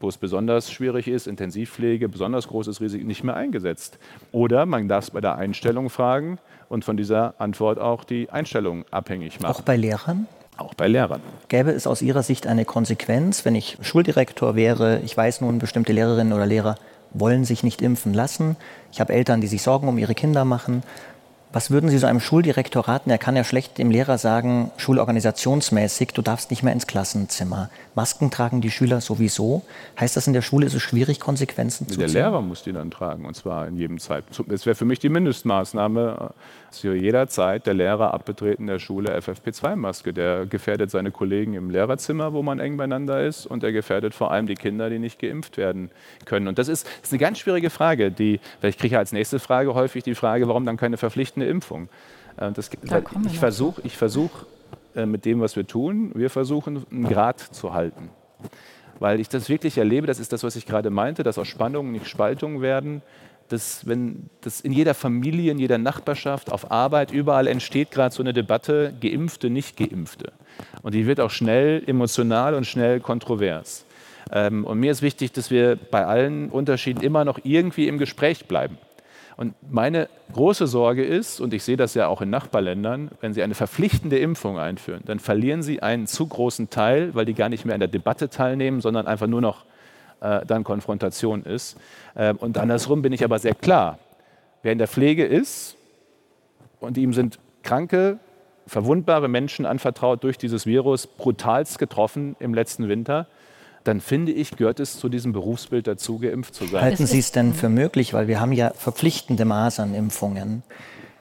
wo es besonders schwierig ist, Intensivpflege, besonders großes Risiko, nicht mehr eingesetzt. Oder man darf es bei der Einstellung fragen und von dieser Antwort auch die Einstellung abhängig machen. Auch bei Lehrern? Auch bei Lehrern. Gäbe es aus Ihrer Sicht eine Konsequenz, wenn ich Schuldirektor wäre, ich weiß nun, bestimmte Lehrerinnen oder Lehrer wollen sich nicht impfen lassen, ich habe Eltern, die sich Sorgen um ihre Kinder machen, Was würden Sie so einem Schuldirektor raten? Er kann ja schlecht dem Lehrer sagen, schulorganisationsmäßig, du darfst nicht mehr ins Klassenzimmer. Masken tragen die Schüler sowieso. Heißt das, in der Schule ist es schwierig, Konsequenzen zu ziehen? Der Lehrer muss die dann tragen, und zwar in jedem Zeitpunkt. Das wäre für mich die Mindestmaßnahme, dass für jederzeit der Lehrer abbetreten der Schule FFP2-Maske. Der gefährdet seine Kollegen im Lehrerzimmer, wo man eng beieinander ist, und er gefährdet vor allem die Kinder, die nicht geimpft werden können. Und das ist, das ist eine ganz schwierige Frage. Die, ich kriege ja als nächste Frage häufig die Frage, warum dann keine verpflichtende Impfung. Äh, das, da ich versuche ich versuch, äh, mit dem, was wir tun, wir versuchen, einen Grad zu halten. Weil ich das wirklich erlebe, das ist das, was ich gerade meinte, dass aus Spannungen nicht Spaltungen werden. Dass, wenn das in jeder Familie, in jeder Nachbarschaft, auf Arbeit, überall entsteht gerade so eine Debatte, Geimpfte, nicht Geimpfte. Und die wird auch schnell emotional und schnell kontrovers. Ähm, und mir ist wichtig, dass wir bei allen Unterschieden immer noch irgendwie im Gespräch bleiben. Und meine große Sorge ist, und ich sehe das ja auch in Nachbarländern, wenn Sie eine verpflichtende Impfung einführen, dann verlieren Sie einen zu großen Teil, weil die gar nicht mehr an der Debatte teilnehmen, sondern einfach nur noch äh, dann Konfrontation ist. Äh, und andersrum bin ich aber sehr klar. Wer in der Pflege ist und ihm sind kranke, verwundbare Menschen anvertraut durch dieses Virus, brutalst getroffen im letzten Winter, dann finde ich, gehört es zu diesem Berufsbild dazu, geimpft zu sein. Halten Sie es denn für möglich, weil wir haben ja verpflichtende Masernimpfungen.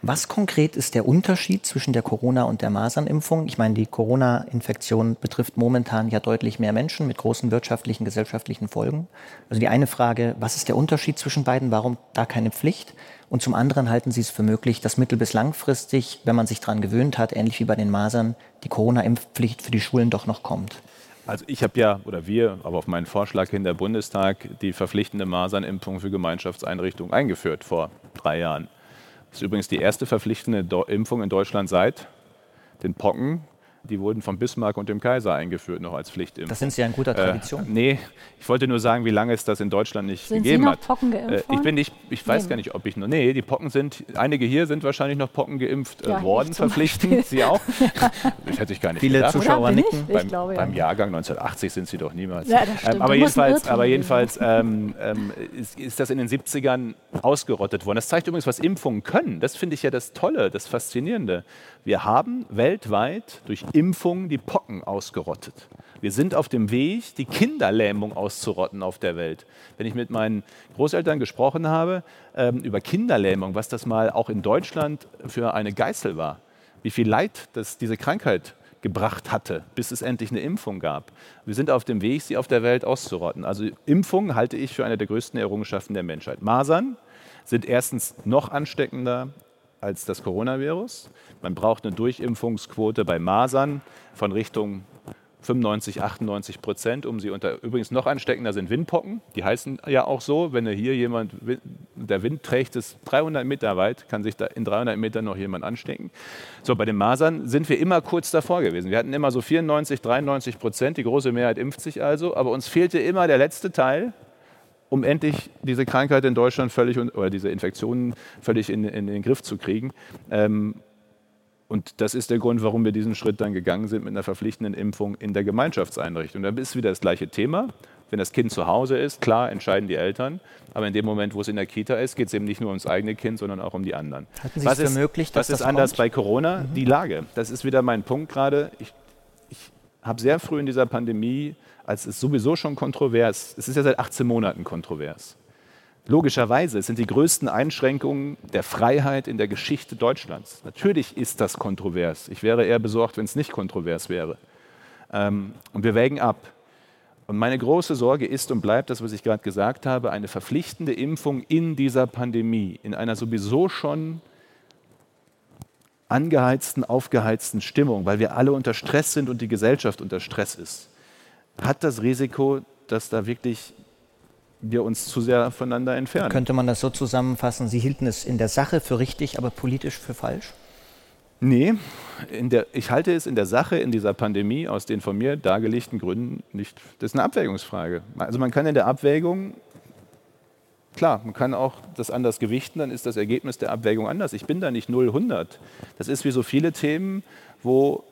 Was konkret ist der Unterschied zwischen der Corona- und der Masernimpfung? Ich meine, die Corona-Infektion betrifft momentan ja deutlich mehr Menschen mit großen wirtschaftlichen, gesellschaftlichen Folgen. Also die eine Frage, was ist der Unterschied zwischen beiden? Warum da keine Pflicht? Und zum anderen halten Sie es für möglich, dass mittel- bis langfristig, wenn man sich daran gewöhnt hat, ähnlich wie bei den Masern, die Corona-Impfpflicht für die Schulen doch noch kommt? Also ich habe ja, oder wir, aber auf meinen Vorschlag hin der Bundestag, die verpflichtende Masernimpfung für Gemeinschaftseinrichtungen eingeführt vor drei Jahren. Das ist übrigens die erste verpflichtende Impfung in Deutschland seit den Pocken die wurden von Bismarck und dem Kaiser eingeführt, noch als Pflichtimpfung. Das sind Sie ja in guter äh, Tradition. Äh, nee, ich wollte nur sagen, wie lange es das in Deutschland nicht sind gegeben Sie noch hat. Pocken geimpft äh, ich bin nicht, ich weiß nee. gar nicht, ob ich noch. Nee, die Pocken sind, einige hier sind wahrscheinlich noch Pocken geimpft äh, ja, worden, verpflichtend. Sie auch? [laughs] das hätte ich gar nicht Viele gedacht. Zuschauer nicken. Beim, glaube, ja. beim, Jahrgang 1980 sind sie doch niemals. Ja, ähm, aber, jedenfalls, aber jedenfalls, ähm, ähm, ist, ist das in den 70ern ausgerottet worden. Das zeigt übrigens, was Impfungen können. Das finde ich ja das Tolle, das Faszinierende. Wir haben weltweit durch Impfungen die Pocken ausgerottet. Wir sind auf dem Weg, die Kinderlähmung auszurotten auf der Welt. Wenn ich mit meinen Großeltern gesprochen habe ähm, über Kinderlähmung, was das mal auch in Deutschland für eine Geißel war, wie viel Leid das diese Krankheit gebracht hatte, bis es endlich eine Impfung gab. Wir sind auf dem Weg, sie auf der Welt auszurotten. Also Impfung halte ich für eine der größten Errungenschaften der Menschheit. Masern sind erstens noch ansteckender als das Coronavirus. Man braucht eine Durchimpfungsquote bei Masern von Richtung 95, 98 Prozent, um sie unter. Übrigens noch ansteckender sind Windpocken. Die heißen ja auch so, wenn hier jemand, der Wind trägt es 300 Meter weit, kann sich da in 300 Metern noch jemand anstecken. So, bei den Masern sind wir immer kurz davor gewesen. Wir hatten immer so 94, 93 Prozent, die große Mehrheit impft sich also, aber uns fehlte immer der letzte Teil, um endlich diese Krankheit in Deutschland völlig oder diese Infektionen völlig in, in den Griff zu kriegen. Ähm, und das ist der Grund, warum wir diesen Schritt dann gegangen sind mit einer verpflichtenden Impfung in der Gemeinschaftseinrichtung. Da ist wieder das gleiche Thema. Wenn das Kind zu Hause ist, klar entscheiden die Eltern. Aber in dem Moment, wo es in der Kita ist, geht es eben nicht nur ums eigene Kind, sondern auch um die anderen. Halten Sie was es für möglich, dass was ist anders bei Corona? Mhm. Die Lage. Das ist wieder mein Punkt gerade. Ich habe sehr früh in dieser Pandemie als es sowieso schon kontrovers, es ist ja seit 18 Monaten kontrovers. Logischerweise sind die größten Einschränkungen der Freiheit in der Geschichte Deutschlands. Natürlich ist das kontrovers. Ich wäre eher besorgt, wenn es nicht kontrovers wäre. Ähm, und wir wägen ab. Und meine große Sorge ist und bleibt das, was ich gerade gesagt habe, eine verpflichtende Impfung in dieser Pandemie, in einer sowieso schon angeheizten, aufgeheizten Stimmung, weil wir alle unter Stress sind und die Gesellschaft unter Stress ist hat das Risiko, dass da wirklich wir uns zu sehr voneinander entfernen. Könnte man das so zusammenfassen, Sie hielten es in der Sache für richtig, aber politisch für falsch? Nee, der, ich halte es in der Sache, in dieser Pandemie, aus den von mir dargelegten Gründen nicht. Das ist eine Abwägungsfrage. Also man kann in der Abwägung, klar, man kann auch das anders gewichten, dann ist das Ergebnis der Abwägung anders. Ich bin da nicht 0-100. Das ist wie so viele Themen, wo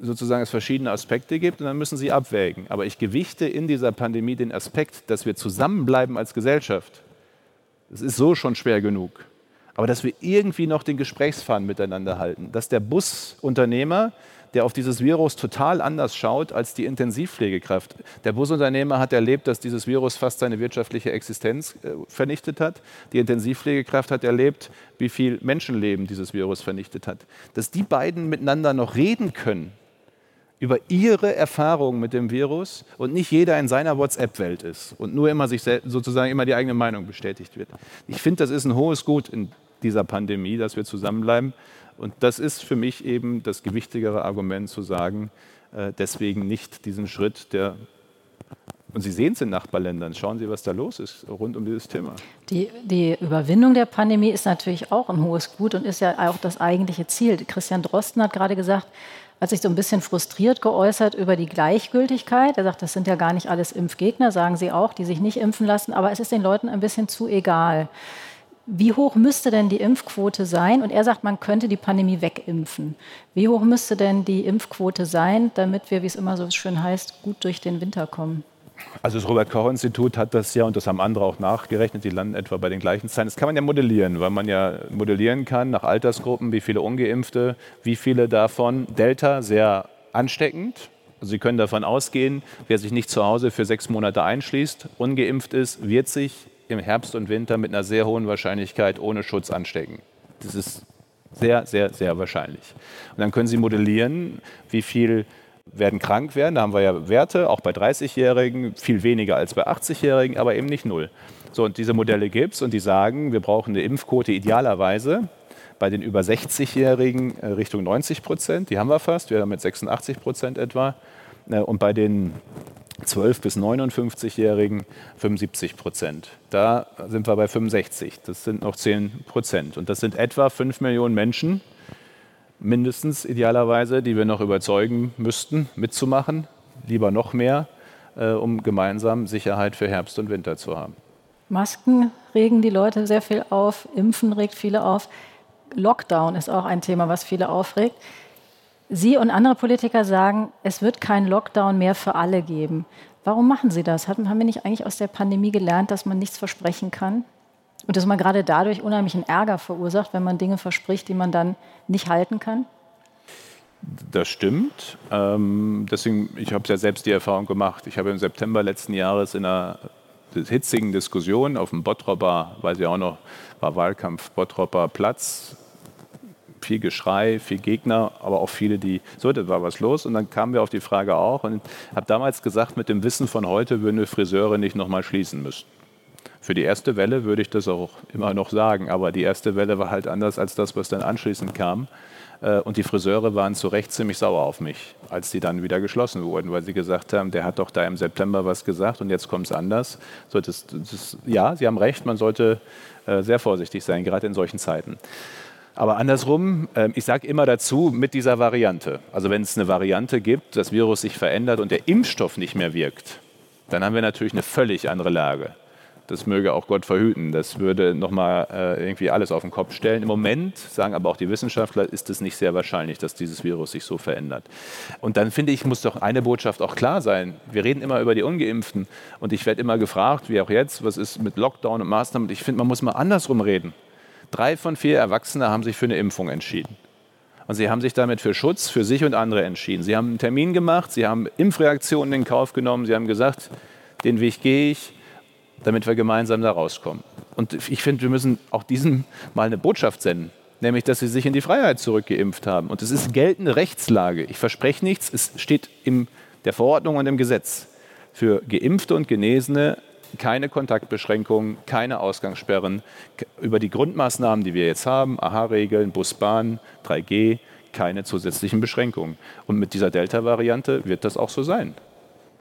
sozusagen es verschiedene Aspekte gibt und dann müssen sie abwägen. Aber ich gewichte in dieser Pandemie den Aspekt, dass wir zusammenbleiben als Gesellschaft. Das ist so schon schwer genug. aber dass wir irgendwie noch den Gesprächsfaden miteinander halten, dass der Busunternehmer der auf dieses Virus total anders schaut als die Intensivpflegekraft. Der Busunternehmer hat erlebt, dass dieses Virus fast seine wirtschaftliche Existenz äh, vernichtet hat. Die Intensivpflegekraft hat erlebt, wie viel Menschenleben dieses Virus vernichtet hat. Dass die beiden miteinander noch reden können über ihre Erfahrungen mit dem Virus und nicht jeder in seiner WhatsApp-Welt ist und nur immer sich sozusagen immer die eigene Meinung bestätigt wird. Ich finde, das ist ein hohes Gut in dieser Pandemie, dass wir zusammenbleiben. Und das ist für mich eben das gewichtigere Argument zu sagen, äh, deswegen nicht diesen Schritt der und Sie sehen es in Nachbarländern. Schauen Sie, was da los ist rund um dieses Thema. Die, die, Überwindung der Pandemie ist natürlich auch ein hohes Gut und ist ja auch das eigentliche Ziel. Christian Drosten hat gerade gesagt, hat sich so ein bisschen frustriert geäußert über die Gleichgültigkeit. Er sagt, das sind ja gar nicht alles Impfgegner, sagen Sie auch, die sich nicht impfen lassen, aber es ist den Leuten ein bisschen zu egal wie hoch müsste denn die Impfquote sein? Und er sagt, man könnte die Pandemie wegimpfen. Wie hoch müsste denn die Impfquote sein, damit wir, wie es immer so schön heißt, gut durch den Winter kommen? Also das Robert-Koch-Institut hat das ja, und das haben andere auch nachgerechnet, die landen etwa bei den gleichen Zahlen. Das kann man ja modellieren, weil man ja modellieren kann nach Altersgruppen, wie viele Ungeimpfte, wie viele davon Delta sehr ansteckend. Also Sie können davon ausgehen, wer sich nicht zu Hause für sechs Monate einschließt, ungeimpft ist, wird sich im Herbst und Winter mit einer sehr hohen Wahrscheinlichkeit ohne Schutz anstecken. Das ist sehr, sehr, sehr wahrscheinlich. Und dann können Sie modellieren, wie viel werden krank werden. Da haben wir ja Werte, auch bei 30-Jährigen, viel weniger als bei 80-Jährigen, aber eben nicht null. So, und diese Modelle gibt es und die sagen, wir brauchen eine Impfquote idealerweise bei den über 60-Jährigen äh, Richtung 90 Prozent. Die haben wir fast, wir haben mit 86 Prozent etwa. Äh, und bei den 12 bis 59-Jährigen 75 Prozent. Da sind wir bei 65. Das sind noch 10 Prozent. Und das sind etwa 5 Millionen Menschen, mindestens idealerweise, die wir noch überzeugen müssten, mitzumachen. Lieber noch mehr, äh, um gemeinsam Sicherheit für Herbst und Winter zu haben. Masken regen die Leute sehr viel auf, Impfen regt viele auf. Lockdown ist auch ein Thema, was viele aufregt. Sie und andere Politiker sagen, es wird keinen Lockdown mehr für alle geben. Warum machen Sie das? Haben wir nicht eigentlich aus der Pandemie gelernt, dass man nichts versprechen kann? Und dass man gerade dadurch unheimlichen Ärger verursacht, wenn man Dinge verspricht, die man dann nicht halten kann? Das stimmt. Ähm, deswegen, ich habe ja selbst die Erfahrung gemacht. Ich habe im September letzten Jahres in einer hitzigen Diskussion auf dem Bottropper, weiß ich auch noch, war Wahlkampf Bottropper Platz, viel Geschrei, viel Gegner, aber auch viele, die, so, da war was los. Und dann kamen wir auf die Frage auch und habe damals gesagt, mit dem Wissen von heute würden wir Friseure nicht nochmal schließen müssen. Für die erste Welle würde ich das auch immer noch sagen, aber die erste Welle war halt anders als das, was dann anschließend kam. Äh, und die Friseure waren zu Recht ziemlich sauer auf mich, als die dann wieder geschlossen wurden, weil sie gesagt haben, der hat doch da im September was gesagt und jetzt kommt es anders. So, das, das, ja, Sie haben recht, man sollte äh, sehr vorsichtig sein, gerade in solchen Zeiten. Aber andersrum, ähm, ich sage immer dazu, mit dieser Variante, also wenn es eine Variante gibt, das Virus sich verändert und der Impfstoff nicht mehr wirkt, dann haben wir natürlich eine völlig andere Lage. Das möge auch Gott verhüten. Das würde nochmal äh, irgendwie alles auf den Kopf stellen. Im Moment, sagen aber auch die Wissenschaftler, ist es nicht sehr wahrscheinlich, dass dieses Virus sich so verändert. Und dann finde ich, muss doch eine Botschaft auch klar sein. Wir reden immer über die Ungeimpften und ich werde immer gefragt, wie auch jetzt, was ist mit Lockdown und Maßnahmen. Ich finde, man muss mal andersrum reden. Drei von vier Erwachsene haben sich für eine Impfung entschieden. Und sie haben sich damit für Schutz für sich und andere entschieden. Sie haben einen Termin gemacht, sie haben Impfreaktionen in Kauf genommen, sie haben gesagt, den Weg gehe ich, damit wir gemeinsam da rauskommen. Und ich finde, wir müssen auch diesem mal eine Botschaft senden, nämlich, dass sie sich in die Freiheit zurückgeimpft haben. Und es ist geltende Rechtslage. Ich verspreche nichts, es steht in der Verordnung und im Gesetz. Für Geimpfte und Genesene keine Kontaktbeschränkungen, keine Ausgangssperren. Über die Grundmaßnahmen, die wir jetzt haben, AHA-Regeln, Busbahn, 3G, keine zusätzlichen Beschränkungen. Und mit dieser Delta-Variante wird das auch so sein.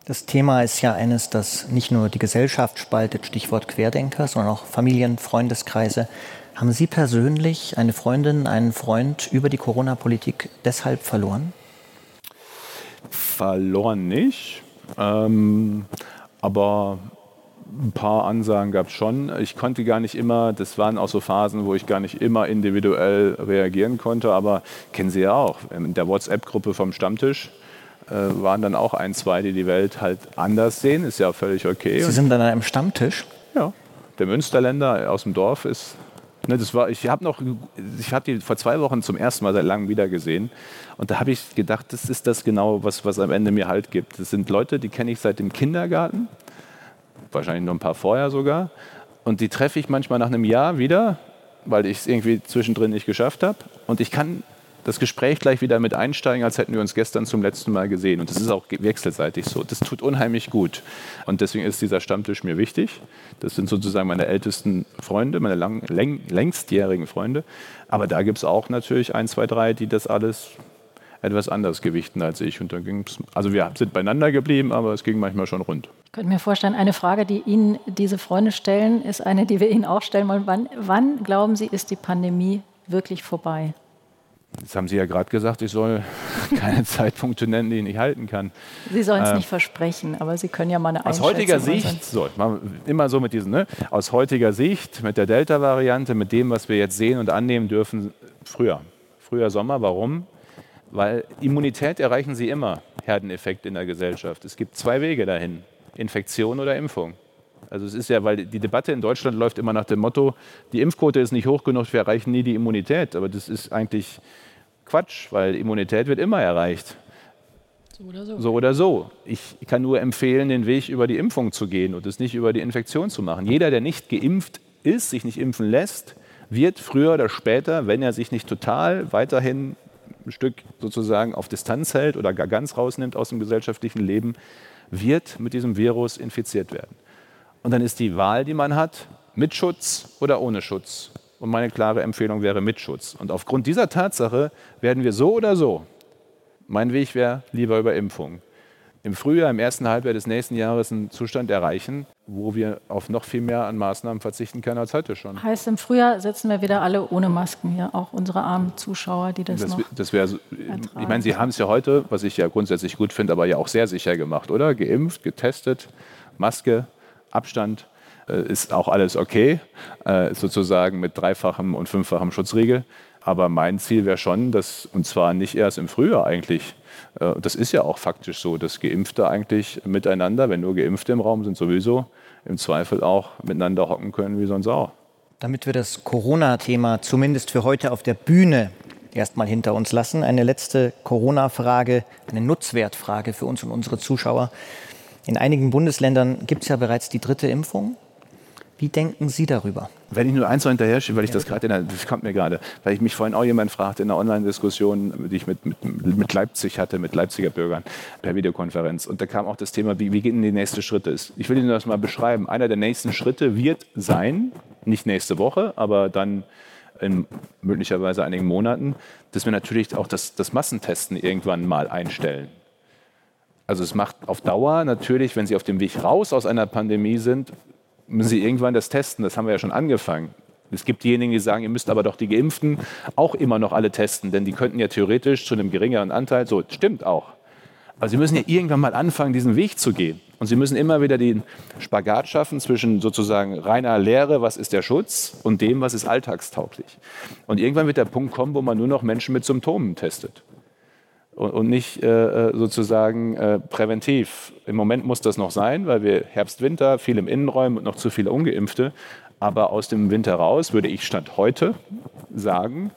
Das Thema ist ja eines, das nicht nur die Gesellschaft spaltet, Stichwort Querdenker, sondern auch Familien, Freundeskreise. Haben Sie persönlich eine Freundin, einen Freund über die Corona-Politik deshalb verloren? Verloren nicht. Ähm, aber ein paar Ansagen gab es schon. Ich konnte gar nicht immer, das waren auch so Phasen, wo ich gar nicht immer individuell reagieren konnte, aber kennen Sie ja auch, in der WhatsApp-Gruppe vom Stammtisch äh, waren dann auch ein, zwei, die die Welt halt anders sehen, ist ja völlig okay. Sie sind dann an einem Stammtisch? Ja, der Münsterländer aus dem Dorf ist Ne, das war, ich habe noch, ich habe die vor zwei Wochen zum ersten Mal seit langem wieder gesehen und da habe ich gedacht, das ist das genau, was, was am Ende mir Halt gibt. Das sind Leute, die kenne ich seit dem Kindergarten, wahrscheinlich noch ein paar vorher sogar und die treffe ich manchmal nach einem Jahr wieder, weil ich es irgendwie zwischendrin nicht geschafft habe und ich kann das Gespräch gleich wieder mit einsteigen, als hätten wir uns gestern zum letzten Mal gesehen. Und das ist auch wechselseitig so. Das tut unheimlich gut. Und deswegen ist dieser Stammtisch mir wichtig. Das sind sozusagen meine ältesten Freunde, meine lang, läng, längstjährigen Freunde. Aber da gibt es auch natürlich ein, zwei, drei, die das alles etwas anders gewichten als ich. Und dann ging's, also wir sind beieinander geblieben, aber es ging manchmal schon rund. Ich könnte mir vorstellen, eine Frage, die Ihnen diese Freunde stellen, ist eine, die wir Ihnen auch stellen wollen. Wann, wann glauben Sie, ist die Pandemie wirklich vorbei? Jetzt haben Sie ja gerade gesagt, ich soll [laughs] keine Zeitpunkte nennen, die ich nicht halten kann. Sie sollen es äh, nicht versprechen, aber Sie können ja mal eine Aus heutiger Sicht, so, immer so mit diesen, ne? aus heutiger Sicht, mit der Delta-Variante, mit dem, was wir jetzt sehen und annehmen dürfen, früher. Früher Sommer. Warum? Weil Immunität erreichen Sie immer, Herdeneffekt in der Gesellschaft. Es gibt zwei Wege dahin, Infektion oder Impfung. Also es ist ja, weil die Debatte in Deutschland läuft immer nach dem Motto, die Impfquote ist nicht hoch genug, wir erreichen nie die Immunität. Aber das ist eigentlich Quatsch, weil Immunität wird immer erreicht. So oder so. So oder so. Ich kann nur empfehlen, den Weg über die Impfung zu gehen und es nicht über die Infektion zu machen. Jeder, der nicht geimpft ist, sich nicht impfen lässt, wird früher oder später, wenn er sich nicht total weiterhin ein Stück sozusagen auf Distanz hält oder gar ganz rausnimmt aus dem gesellschaftlichen Leben, wird mit diesem Virus infiziert werden. Und dann ist die Wahl, die man hat, mit Schutz oder ohne Schutz. Und meine klare Empfehlung wäre mit Schutz. Und aufgrund dieser Tatsache werden wir so oder so, mein Weg wäre lieber über Impfung, im Frühjahr, im ersten Halbjahr des nächsten Jahres einen Zustand erreichen, wo wir auf noch viel mehr an Maßnahmen verzichten können als heute schon. Heißt, im Frühjahr setzen wir wieder alle ohne Masken hier, auch unsere armen Zuschauer, die das, das noch das wäre, Ich meine, Sie haben es ja heute, was ich ja grundsätzlich gut finde, aber ja auch sehr sicher gemacht, oder? Geimpft, getestet, Maske, Abstand, äh, ist auch alles okay, äh, sozusagen mit dreifachem und fünffachem Schutzriegel. Aber mein Ziel wäre schon, dass, und zwar nicht erst im Frühjahr eigentlich, das ist ja auch faktisch so, dass Geimpfte eigentlich miteinander, wenn nur Geimpfte im Raum sind, sowieso im Zweifel auch miteinander hocken können wie sonst auch. Damit wir das Corona-Thema zumindest für heute auf der Bühne erstmal hinter uns lassen, eine letzte Corona-Frage, eine Nutzwertfrage für uns und unsere Zuschauer. In einigen Bundesländern gibt es ja bereits die dritte Impfung. Wie denken Sie darüber? Wenn ich nur eins noch hinterher schiebe, weil ich das gerade, das kommt mir gerade, weil ich mich vorhin auch jemand fragte in einer Online-Diskussion, die ich mit, mit, mit, Leipzig hatte, mit Leipziger Bürgern per Videokonferenz. Und da kam auch das Thema, wie, wie gehen die nächsten Schritte? Ich will Ihnen das mal beschreiben. Einer der nächsten Schritte wird sein, nicht nächste Woche, aber dann in möglicherweise einigen Monaten, dass wir natürlich auch das, das Massentesten irgendwann mal einstellen. Also es macht auf Dauer natürlich, wenn Sie auf dem Weg raus aus einer Pandemie sind, müssen Sie irgendwann das testen. Das haben wir ja schon angefangen. Es gibt diejenigen, die sagen, ihr müsst aber doch die Geimpften auch immer noch alle testen, denn die könnten ja theoretisch zu einem geringeren Anteil, so stimmt auch. Aber Sie müssen ja irgendwann mal anfangen, diesen Weg zu gehen. Und Sie müssen immer wieder den Spagat schaffen zwischen sozusagen reiner Lehre, was ist der Schutz, und dem, was ist alltagstauglich. Und irgendwann wird der Punkt kommen, wo man nur noch Menschen mit Symptomen testet und, nicht äh, äh, sozusagen äh, präventiv. Im Moment muss das noch sein, weil wir Herbst, Winter, viel im Innenräumen und noch zu viele Ungeimpfte. Aber aus dem Winter raus würde ich Stand heute sagen,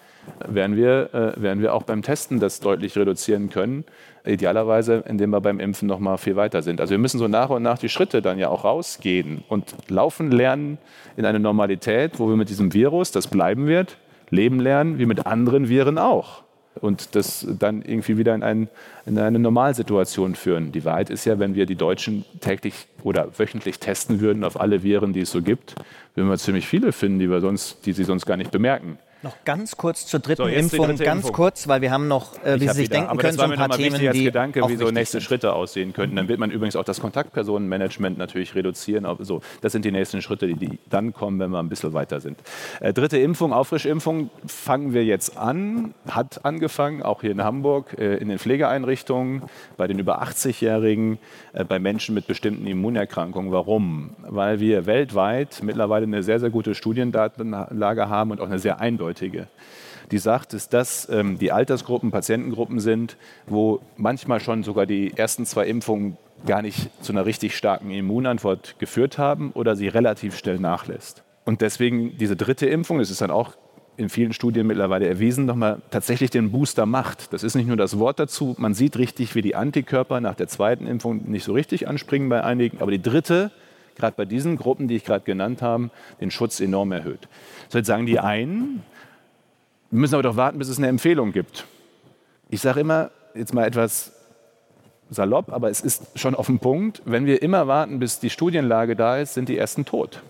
werden wir, äh, werden wir auch beim Testen das deutlich reduzieren können. Idealerweise, indem wir beim Impfen noch mal viel weiter sind. Also wir müssen so nach und nach die Schritte dann ja auch rausgehen und laufen lernen in eine Normalität, wo wir mit diesem Virus, das bleiben wird, leben lernen, wie mit anderen Viren auch und das dann irgendwie wieder in, ein, in, eine Normalsituation führen. Die Wahrheit ist ja, wenn wir die Deutschen täglich oder wöchentlich testen würden auf alle Viren, die es so gibt, würden wir ziemlich viele finden, die, wir sonst, die sie sonst gar nicht bemerken. Noch ganz kurz zur dritten so, Impfung, dritte ganz Impfung. kurz, weil wir haben noch, äh, wie Sie sich wieder. denken Aber können, so ein paar Themen, als Gedanke, wie so nächste sind. Schritte aussehen könnten. Dann wird man übrigens auch das Kontaktpersonenmanagement natürlich reduzieren. So, das sind die nächsten Schritte, die dann kommen, wenn wir ein bisschen weiter sind. Äh, dritte Impfung, Auffrischimpfung, fangen wir jetzt an, hat angefangen, auch hier in Hamburg, äh, in den Pflegeeinrichtungen, bei den über 80-Jährigen, äh, bei Menschen mit bestimmten Immunerkrankungen. Warum? Weil wir weltweit mittlerweile eine sehr, sehr gute Studiendatenlage haben und auch eine sehr eindeutige eindeutige. Die sagt, dass das ähm, die Altersgruppen, Patientengruppen sind, wo manchmal schon sogar die ersten zwei Impfungen gar nicht zu einer richtig starken Immunantwort geführt haben oder sie relativ schnell nachlässt. und deswegen diese dritte Impfung, das ist dann auch in vielen Studien mittlerweile erwiesen, nochmal tatsächlich den Booster macht. Das ist nicht nur das Wort dazu, man sieht richtig, wie die Antikörper nach der zweiten Impfung nicht so richtig anspringen bei einigen, aber die dritte, gerade bei diesen Gruppen, die ich gerade genannt habe, den Schutz enorm erhöht. So jetzt sagen die einen, wir müssen aber doch warten, bis es eine Empfehlung gibt. Ich sage immer, jetzt mal etwas salopp, aber es ist schon auf den Punkt, wenn wir immer warten, bis die Studienlage da ist, sind die ersten tot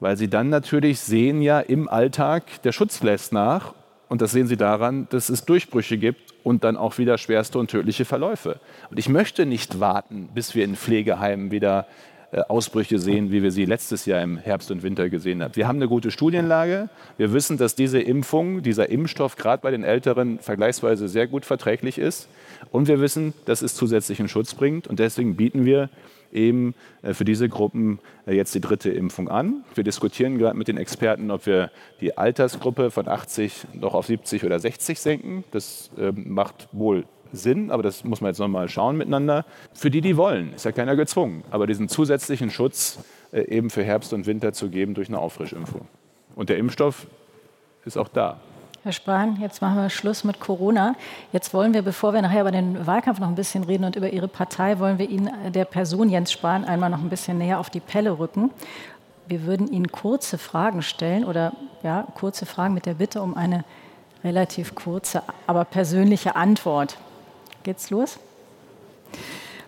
weil sie dann natürlich sehen ja im Alltag, der Schutz lässt nach und das sehen sie daran, dass es Durchbrüche gibt und dann auch wieder schwerste und tödliche Verläufe. Und ich möchte nicht warten, bis wir in Pflegeheimen wieder Ausbrüche sehen, wie wir sie letztes Jahr im Herbst und Winter gesehen haben. Wir haben eine gute Studienlage. Wir wissen, dass diese Impfung, dieser Impfstoff gerade bei den Älteren vergleichsweise sehr gut verträglich ist. Und wir wissen, dass es zusätzlichen Schutz bringt. Und deswegen bieten wir eben äh, für diese Gruppen äh, jetzt die dritte Impfung an. Wir diskutieren gerade mit den Experten, ob wir die Altersgruppe von 80 noch auf 70 oder 60 senken. Das ähm, macht wohl Sinn, aber das muss man jetzt nochmal schauen miteinander. Für die, die wollen, ist ja keiner gezwungen, aber diesen zusätzlichen Schutz äh, eben für Herbst und Winter zu geben durch eine Auffrischimpfung. Und der Impfstoff ist auch da. Herr Spahn, jetzt machen wir Schluss mit Corona. Jetzt wollen wir, bevor wir nachher über den Wahlkampf noch ein bisschen reden und über Ihre Partei, wollen wir Ihnen äh, der Person Jens Spahn einmal noch ein bisschen näher auf die Pelle rücken. Wir würden Ihnen kurze Fragen stellen oder ja, kurze Fragen mit der Bitte um eine relativ kurze, aber persönliche Antwort. Geht's los?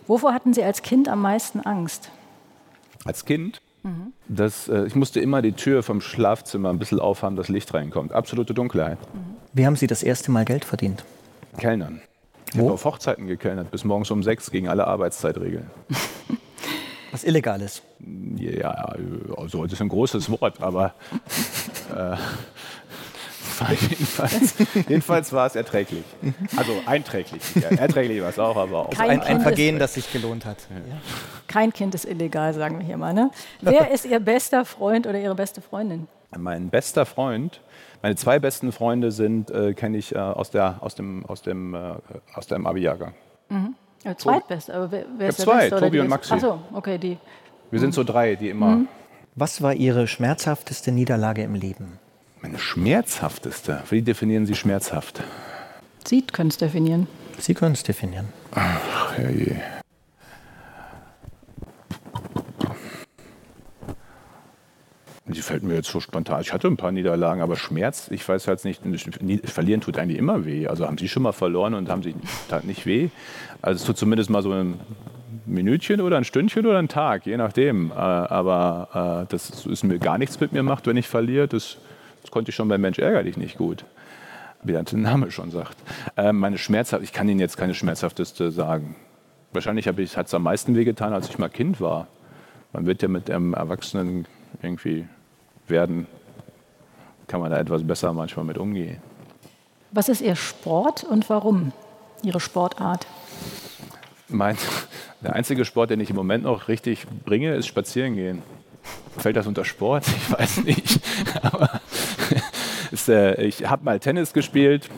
Wovor hatten Sie als Kind am meisten Angst? Als Kind? Mhm. Das, äh, ich musste immer die Tür vom Schlafzimmer ein bisschen aufhaben, dass Licht reinkommt. Absolute Dunkelheit. Mhm. Wie haben Sie das erste Mal Geld verdient? Kellnern. Ich habe auf Hochzeiten gekellnert, bis morgens um sechs gegen alle Arbeitszeitregeln. [laughs] Was illegal ist. Ja, also das ist ein großes Wort, aber [laughs] äh, [laughs] jedenfalls, jedenfalls, war es erträglich. Also einträglich. Ja, erträglich war es auch, aber auch ein, ein Vergehen, das sich gelohnt hat. Ja. Kein Kind ist illegal, sagen wir hier mal. Ne? Wer ist Ihr bester Freund oder Ihre beste Freundin? Mein bester Freund, meine zwei besten Freunde sind, äh, kenne ich äh, aus, der, aus dem, aus dem, äh, aus dem Abi-Jahrgang. Mhm. Ja, zweitbest, aber wer, wer ist der zwei, Beste? Tobi und Maxi. Achso, okay, die. Wir mhm. sind so drei, die immer. Mhm. Was war Ihre schmerzhafteste Niederlage im Leben? Meine schmerzhafteste? Wie definieren Sie schmerzhaft? Sie können es definieren. Sie können es definieren. Ach, herrje. Die fällt mir jetzt so spontan. Ich hatte ein paar Niederlagen, aber Schmerz, ich weiß halt nicht, verlieren tut eigentlich immer weh. Also haben Sie schon mal verloren und haben Sie tat nicht weh? Also es tut zumindest mal so ein Minütchen oder ein Stündchen oder ein Tag, je nachdem. Äh, aber äh, das ist mir gar nichts mit mir macht, wenn ich verliere. Das, das konnte ich schon beim Mensch ärgerlich nicht gut. Wie der Name schon sagt. Äh, meine schmerzhaft, ich kann Ihnen jetzt keine schmerzhafteste sagen. Wahrscheinlich hat es am meisten wehgetan, als ich mal Kind war. Man wird ja mit einem Erwachsenen irgendwie werden, kann man da etwas besser manchmal mit umgehen. Was ist Ihr Sport und warum? Ihre Sportart? Mein, der einzige Sport, den ich im Moment noch richtig bringe, ist Spazieren gehen. Fällt das unter Sport? Ich weiß nicht. [laughs] Aber äh, ich habe mal Tennis gespielt,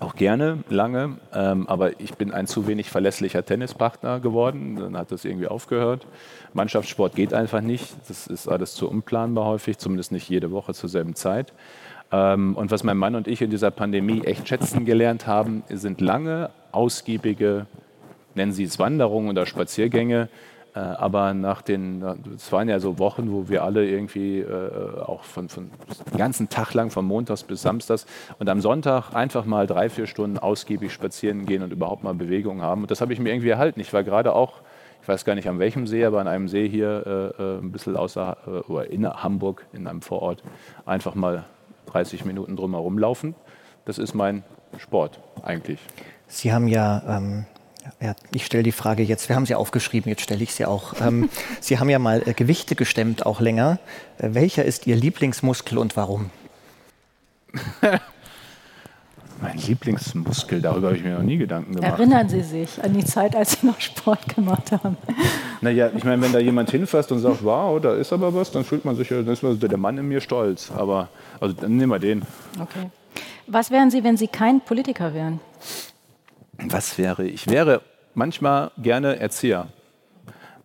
auch gerne, lange, ähm, aber ich bin ein zu wenig verlässlicher Tennispartner geworden. Dann hat das irgendwie aufgehört. Mannschaftssport geht einfach nicht. Das ist alles zu unplanbar häufig, zumindest nicht jede Woche zur selben Zeit. Ähm, und was mein Mann und ich in dieser Pandemie echt schätzen gelernt haben, sind lange, ausgiebige, nennen Sie es Wanderungen oder Spaziergänge, äh, aber nach den, es waren ja so Wochen, wo wir alle irgendwie äh, auch von, von den ganzen Tag lang, von Montags bis Samstags und am Sonntag einfach mal drei, vier Stunden ausgiebig spazieren gehen und überhaupt mal Bewegung haben. Und das habe ich mir irgendwie erhalten. Ich war gerade auch, ich weiß gar nicht an welchem See, aber an einem See hier äh, ein bisschen außer, oder in Hamburg, in einem Vorort, einfach mal 30 Minuten drumherum laufen. Das ist mein Sport eigentlich. Sie haben ja ähm, ja, ich stelle die Frage jetzt, wir haben sie aufgeschrieben, jetzt stelle ich sie auch. Ähm, [laughs] sie haben ja mal äh, Gewichte gestemmt, auch länger. Äh, welcher ist Ihr Lieblingsmuskel und warum? [laughs] mein Lieblingsmuskel, darüber habe ich mir noch nie Gedanken gemacht. Erinnern Sie sich an die Zeit, als Sie noch Sport gemacht haben? [laughs] Naja, ich meine, wenn da jemand hinfasst und sagt, wow, da ist aber was, dann fühlt man sich ja, dann ist der Mann in mir stolz. Aber also dann nehmen wir den. Okay. Was wären Sie, wenn Sie kein Politiker wären? Was wäre ich? wäre manchmal gerne Erzieher.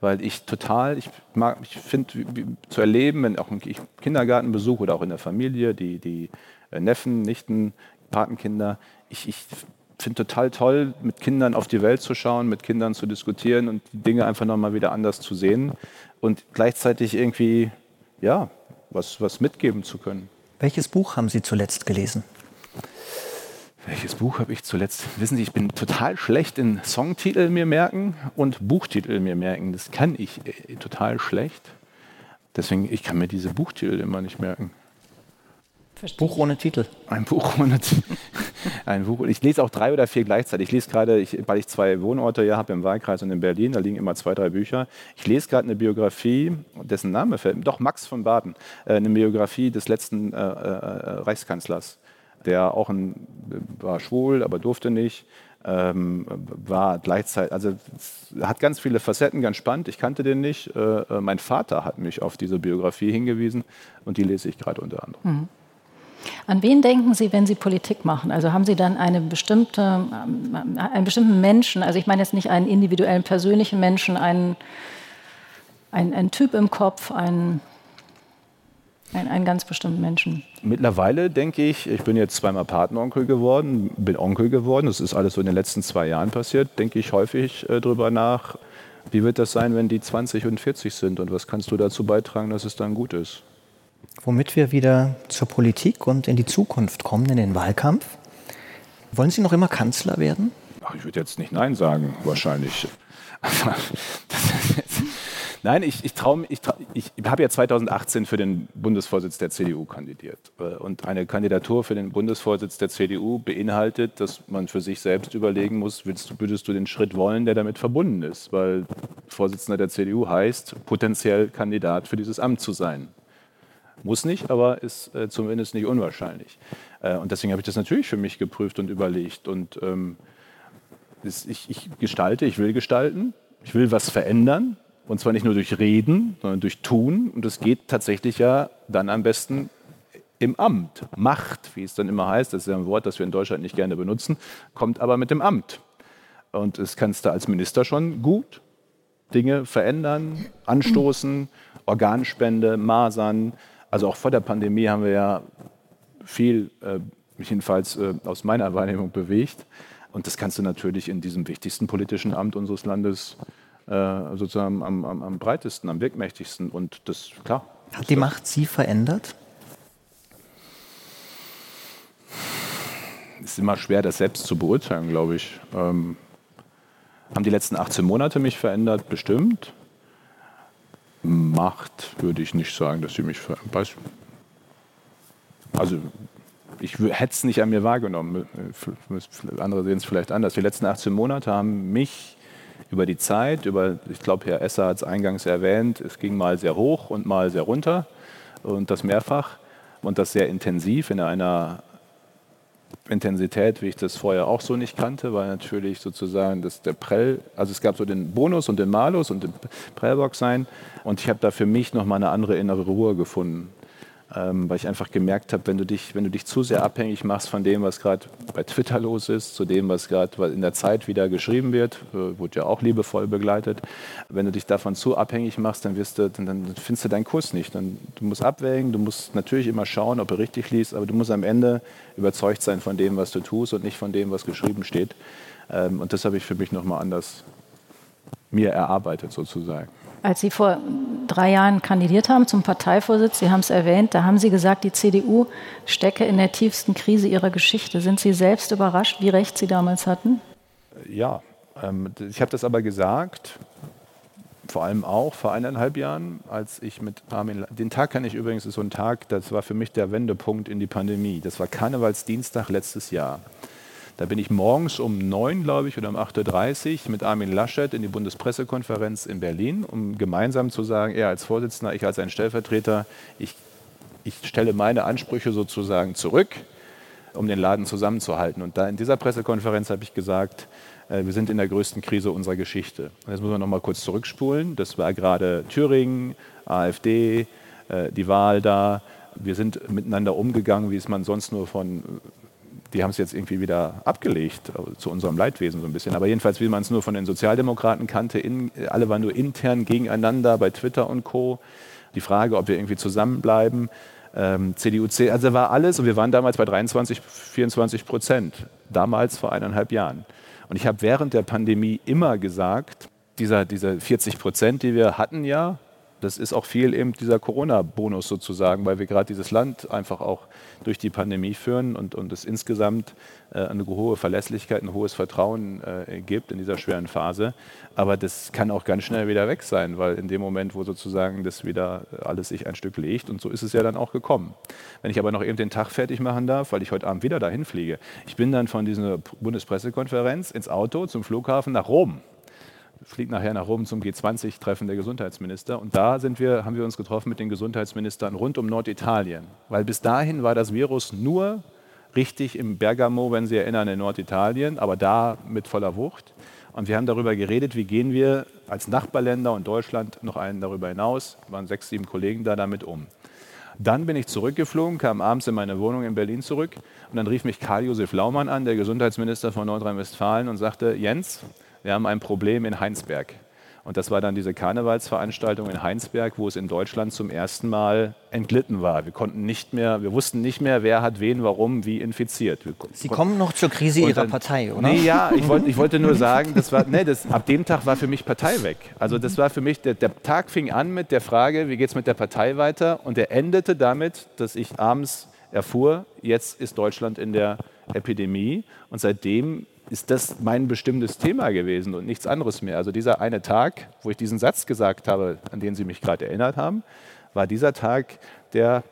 weil ich total, ich mag, ich finde zu erleben, wenn auch im Kindergartenbesuch oder auch in der Familie, die, die äh, Neffen, Nichten, Patenkinder, ich, ich finde total toll, mit Kindern auf die Welt zu schauen, mit Kindern zu diskutieren und Dinge einfach nochmal wieder anders zu sehen und gleichzeitig irgendwie, ja, was, was mitgeben zu können. Welches Buch haben Sie zuletzt gelesen? Welches Buch habe ich zuletzt? Wissen Sie, ich bin total schlecht in Songtitel mir merken und Buchtitel mir merken. Das kann ich äh, total schlecht. Deswegen, ich kann mir diese Buchtitel immer nicht merken. Verstehe. Buch ohne Titel. Ein Buch ohne Titel. [laughs] Ein Buch. Ich lese auch drei oder vier gleichzeitig. Ich lese gerade, ich, weil ich zwei Wohnorte ja habe im Wahlkreis und in Berlin, da liegen immer zwei, drei Bücher. Ich lese gerade eine Biografie, dessen Name fällt, doch Max von Baden, äh, eine Biografie des letzten äh, äh, Reichskanzlers der auch ein, war schwul, aber durfte nicht. Ähm, war gleichzeitig, also hat ganz viele Facetten, ganz spannend. Ich kannte den nicht. Äh, äh, mein Vater hat mich auf diese Biografie hingewiesen und die lese ich gerade unter anderem. Mhm. An wen denken Sie, wenn Sie Politik machen? Also haben Sie dann eine bestimmte, ähm, einen bestimmten Menschen, also ich meine jetzt nicht einen individuellen, persönlichen Menschen, einen, einen, einen Typ im Kopf, einen ein, einen ganz bestimmten Menschen. Mittlerweile denke ich, ich bin jetzt zweimal Patenonkel geworden, bin Onkel geworden. Das ist alles so in den letzten zwei Jahren passiert. Denke ich häufig äh, darüber nach, wie wird das sein, wenn die 20 und 40 sind und was kannst du dazu beitragen, dass es dann gut ist? Womit wir wieder zur Politik und in die Zukunft kommen, in den Wahlkampf. Wollen Sie noch immer Kanzler werden? Ach, ich würde jetzt nicht Nein sagen, wahrscheinlich. [laughs] das ist Nein, ich, ich, ich, ich habe ja 2018 für den Bundesvorsitz der CDU kandidiert. Äh, und eine Kandidatur für den Bundesvorsitz der CDU beinhaltet, dass man für sich selbst überlegen muss, willst, würdest du den Schritt wollen, der damit verbunden ist? Weil Vorsitzender der CDU heißt, potenziell Kandidat für dieses Amt zu sein. Muss nicht, aber ist äh, zumindest nicht unwahrscheinlich. Äh, und deswegen habe ich das natürlich für mich geprüft und überlegt. Und ähm, ich, ich gestalte, ich will gestalten, ich will was verändern und zwar nicht nur durch Reden, sondern durch Tun. Und das geht tatsächlich ja dann am besten im Amt. Macht, wie es dann immer heißt, das ist ja ein Wort, das wir in Deutschland nicht gerne benutzen, kommt aber mit dem Amt. Und es kannst du als Minister schon gut Dinge verändern, anstoßen, Organspende, Masern. Also auch vor der Pandemie haben wir ja viel, äh, jedenfalls äh, aus meiner Wahrnehmung, bewegt. Und das kannst du natürlich in diesem wichtigsten politischen Amt unseres Landes äh, sozusagen am, am, am, breitesten, am wirkmächtigsten. Und das, klar. Hat die Macht Sie verändert? Es ist immer schwer, das selbst zu beurteilen, glaube ich. Ähm, haben die letzten 18 Monate mich verändert? Bestimmt. Macht würde ich nicht sagen, dass sie mich verändert. Also ich hätte es nicht an mir wahrgenommen. Andere sehen es vielleicht anders. Die letzten 18 Monate haben mich über die Zeit, über, ich glaube, Herr Esser hat es eingangs erwähnt, es ging mal sehr hoch und mal sehr runter und das mehrfach und das sehr intensiv in einer Intensität, wie ich das vorher auch so nicht kannte, weil natürlich sozusagen das, der Prell, also es gab so den Bonus und den Malus und den Prellbox sein und ich habe da für mich nochmal eine andere innere Ruhe gefunden ähm, weil ich einfach gemerkt habe, wenn du dich, wenn du dich zu sehr abhängig machst von dem, was gerade bei Twitter los ist, zu dem, was gerade in der Zeit wieder geschrieben wird, äh, wurde ja auch liebevoll begleitet, wenn du dich davon zu abhängig machst, dann, wirst du, dann, dann findest du deinen Kurs nicht. Dann, du musst abwägen, du musst natürlich immer schauen, ob du richtig liest, aber du musst am Ende überzeugt sein von dem, was du tust und nicht von dem, was geschrieben steht. Ähm, und das habe ich für mich nochmal anders mir erarbeitet sozusagen. Als Sie vor drei Jahren kandidiert haben zum Parteivorsitz, Sie haben es erwähnt, da haben Sie gesagt, die CDU stecke in der tiefsten Krise ihrer Geschichte. Sind Sie selbst überrascht, wie recht Sie damals hatten? Ja, ähm, ich habe das aber gesagt, vor allem auch vor eineinhalb Jahren, als ich mit Armin, den Tag kann ich übrigens, ist so ein Tag, das war für mich der Wendepunkt in die Pandemie. Das war Karnevalsdienstag letztes Jahr. Da bin ich morgens um neun, glaube ich, oder um 8.30 Uhr mit Armin Laschet in die Bundespressekonferenz in Berlin, um gemeinsam zu sagen, er als Vorsitzender, ich als ein Stellvertreter, ich, ich stelle meine Ansprüche sozusagen zurück, um den Laden zusammenzuhalten. Und da in dieser Pressekonferenz habe ich gesagt, äh, wir sind in der größten Krise unserer Geschichte. Und jetzt muss man noch mal kurz zurückspulen. Das war gerade Thüringen, AfD, äh, die Wahl da. Wir sind miteinander umgegangen, wie es man sonst nur von die haben es jetzt irgendwie wieder abgelegt, äh, zu unserem Leidwesen so ein bisschen. Aber jedenfalls, wie man es nur von den Sozialdemokraten kannte, in, alle waren nur intern gegeneinander bei Twitter und Co. Die Frage, ob wir irgendwie zusammenbleiben. Ähm, CDU, C, also war alles und wir waren damals bei 23, 24 Prozent, damals vor eineinhalb Jahren. Und ich habe während der Pandemie immer gesagt, dieser, diese 40 Prozent, die wir hatten ja, das ist auch viel eben dieser Corona-Bonus sozusagen, weil wir gerade dieses Land einfach auch durch die Pandemie führen und, und es insgesamt äh, eine hohe Verlässlichkeit, ein hohes Vertrauen äh, gibt in dieser schweren Phase. Aber das kann auch ganz schnell wieder weg sein, weil in dem Moment, wo sozusagen das wieder alles sich ein Stück legt, und so ist es ja dann auch gekommen. Wenn ich aber noch eben den Tag fertig machen darf, weil ich heute Abend wieder dahin fliege, ich bin dann von dieser Bundespressekonferenz ins Auto zum Flughafen nach Rom fliegt nachher nach Rom zum G20-Treffen der Gesundheitsminister. Und da sind wir, haben wir uns getroffen mit den Gesundheitsministern rund um Norditalien. Weil bis dahin war das Virus nur richtig im Bergamo, wenn Sie erinnern, in Norditalien, aber da mit voller Wucht. Und wir haben darüber geredet, wie gehen wir als Nachbarländer und Deutschland noch einen darüber hinaus, waren sechs, sieben Kollegen da damit um. Dann bin ich zurückgeflogen, kam abends in meine Wohnung in Berlin zurück und dann rief mich Karl-Josef Laumann an, der Gesundheitsminister von Nordrhein-Westfalen, und sagte, Jens, wir haben ein Problem in Heinsberg. Und das war dann diese Karnevalsveranstaltung in Heinsberg, wo es in Deutschland zum ersten Mal entglitten war. Wir konnten nicht mehr, wir wussten nicht mehr, wer hat wen, warum, wie infiziert. Sie kommen noch zur Krise Ihrer dann, Partei, oder? Nee, ja, ich, wollt, ich wollte nur sagen, das war, nee, das, ab dem Tag war für mich Partei weg. Also das war für mich, der, der Tag fing an mit der Frage, wie geht es mit der Partei weiter? Und er endete damit, dass ich abends erfuhr, jetzt ist Deutschland in der Epidemie. Und seitdem ist das mein bestimmtes Thema gewesen und nichts anderes mehr. Also dieser eine Tag, wo ich diesen Satz gesagt habe, an den Sie mich gerade erinnert haben, war dieser Tag, der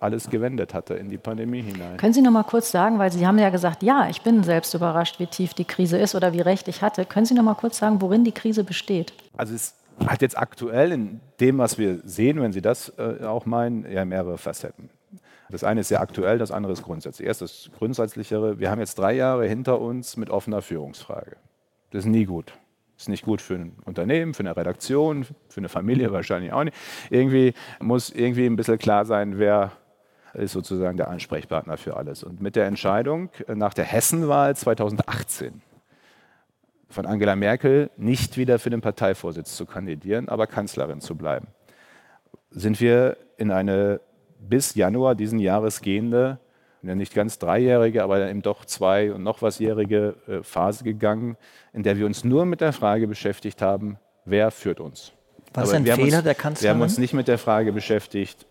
alles gewendet hatte in die Pandemie hinein. Können Sie noch mal kurz sagen, weil Sie haben ja gesagt, ja, ich bin selbst überrascht, wie tief die Krise ist oder wie recht ich hatte. Können Sie noch mal kurz sagen, worin die Krise besteht? Also es hat jetzt aktuell in dem, was wir sehen, wenn Sie das äh, auch meinen, ja mehrere Facetten. Das eine ist sehr aktuell, das andere ist grundsätzlich. Erst das Grundsätzlichere. Wir haben jetzt drei Jahre hinter uns mit offener Führungsfrage. Das ist nie gut. Das ist nicht gut für ein Unternehmen, für eine Redaktion, für eine Familie wahrscheinlich auch nicht. Irgendwie muss irgendwie ein bisschen klar sein, wer ist sozusagen der Ansprechpartner für alles. Und mit der Entscheidung nach der Hessenwahl 2018 von Angela Merkel nicht wieder für den Parteivorsitz zu kandidieren, aber Kanzlerin zu bleiben, sind wir in eine bis Januar diesen Jahres gehende, ja nicht ganz dreijährige, aber eben doch zwei und noch wasjährige äh, Phase gegangen, in der wir uns nur mit der Frage beschäftigt haben, wer führt uns. Was ist ein Fehler uns, der Kanzlerin? Wir haben uns nicht mit der Frage beschäftigt,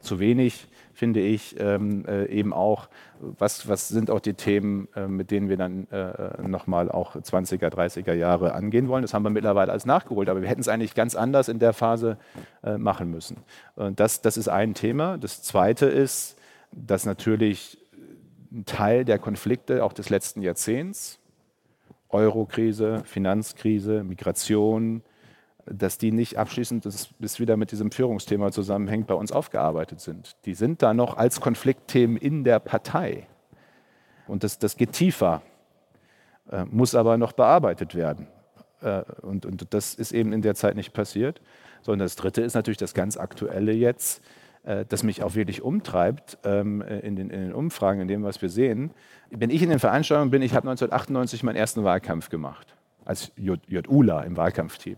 zu wenig, finde ich, ähm, äh, eben auch, was, was sind auch die Themen, äh, mit denen wir dann äh, nochmal auch 20er, 30er Jahre angehen wollen. Das haben wir mittlerweile alles nachgeholt, aber wir hätten es eigentlich ganz anders in der Phase äh, machen müssen. Und das, das ist ein Thema. Das zweite ist, dass natürlich ein Teil der Konflikte auch des letzten Jahrzehnts, Eurokrise, Finanzkrise, Migration, dass die nicht abschließend, das bis wieder mit diesem Führungsthema zusammenhängt, bei uns aufgearbeitet sind. Die sind da noch als Konfliktthemen in der Partei. Und das, das geht tiefer, äh, muss aber noch bearbeitet werden. Äh, und, und das ist eben in der Zeit nicht passiert. Sondern das Dritte ist natürlich das ganz Aktuelle jetzt, äh, das mich auch wirklich umtreibt ähm, in, den, in den Umfragen, in dem, was wir sehen. Wenn ich in den Veranstaltungen bin, ich habe 1998 meinen ersten Wahlkampf gemacht, als JULA im Wahlkampfteam.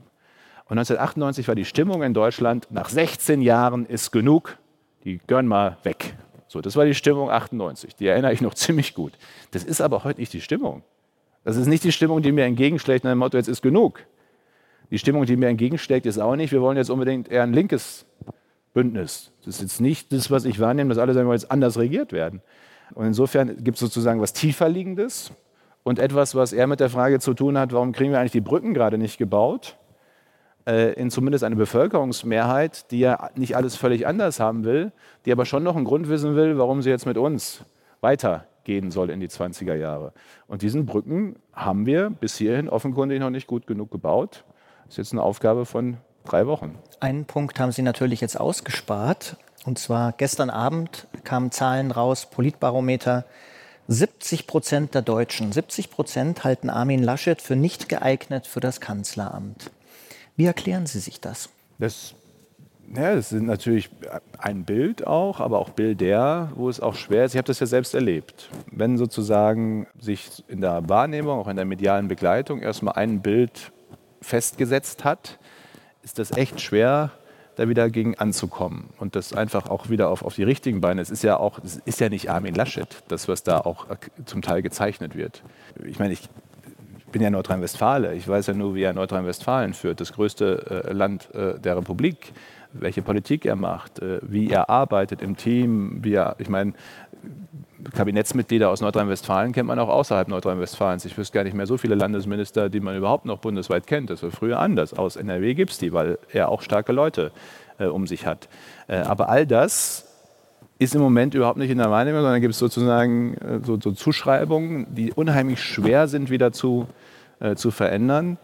Und 1998 war die Stimmung in Deutschland, nach 16 Jahren ist genug, die gönnen mal weg. So, das war die Stimmung 98. Die erinnere ich noch [laughs] ziemlich gut. Das ist aber heute nicht die Stimmung. Das ist nicht die Stimmung, die mir entgegenschlägt nach dem Motto, jetzt ist genug. Die Stimmung, die mir entgegenschlägt, ist auch nicht, wir wollen jetzt unbedingt eher ein linkes Bündnis. Das ist jetzt nicht das, was ich wahrnehme, dass alle sagen, wir jetzt anders regiert werden. Und insofern gibt es sozusagen was tieferliegendes und etwas, was eher mit der Frage zu tun hat, warum kriegen wir eigentlich die Brücken gerade nicht gebaut? Äh, in zumindest eine Bevölkerungsmehrheit, die ja nicht alles völlig anders haben will, die aber schon noch einen Grund wissen will, warum sie jetzt mit uns weitergehen soll in die 20er Jahre. Und diesen Brücken haben wir bis hierhin offenkundig noch nicht gut genug gebaut. Das ist jetzt eine Aufgabe von drei Wochen. Einen Punkt haben Sie natürlich jetzt ausgespart. Und zwar gestern Abend kamen Zahlen raus, Politbarometer. 70 Prozent der Deutschen, 70 Prozent halten Armin Laschet für nicht geeignet für das Kanzleramt. Wie erklären Sie sich das? Das Ja, das sind natürlich ein Bild auch, aber auch Bilder, wo es auch schwer ist. Ich habe das ja selbst erlebt. Wenn sozusagen sich in der Wahrnehmung, auch in der medialen Begleitung erstmal ein Bild festgesetzt hat, ist das echt schwer, da wieder gegen anzukommen und das einfach auch wieder auf, auf die richtigen Beine. Es ist ja auch, es ist ja nicht Armin Laschet, das, was da auch zum Teil gezeichnet wird. Ich meine, ich bin ja Nordrhein-Westfale. Ich weiß ja nur, wie er Nordrhein-Westfalen führt, das größte äh, Land äh, der Republik welche Politik er macht, äh, wie er arbeitet im Team, wie er, ich meine, Kabinettsmitglieder aus Nordrhein-Westfalen kennt man auch außerhalb Nordrhein-Westfalens. Ich wüsste gar nicht mehr so viele Landesminister, die man überhaupt noch bundesweit kennt. Das war früher anders. Aus NRW gibt es die, weil er auch starke Leute äh, um sich hat. Äh, aber all das ist im Moment überhaupt nicht in der Wahrnehmung, sondern gibt es sozusagen äh, so, so, Zuschreibungen, die unheimlich schwer sind wieder zu, äh, zu verändern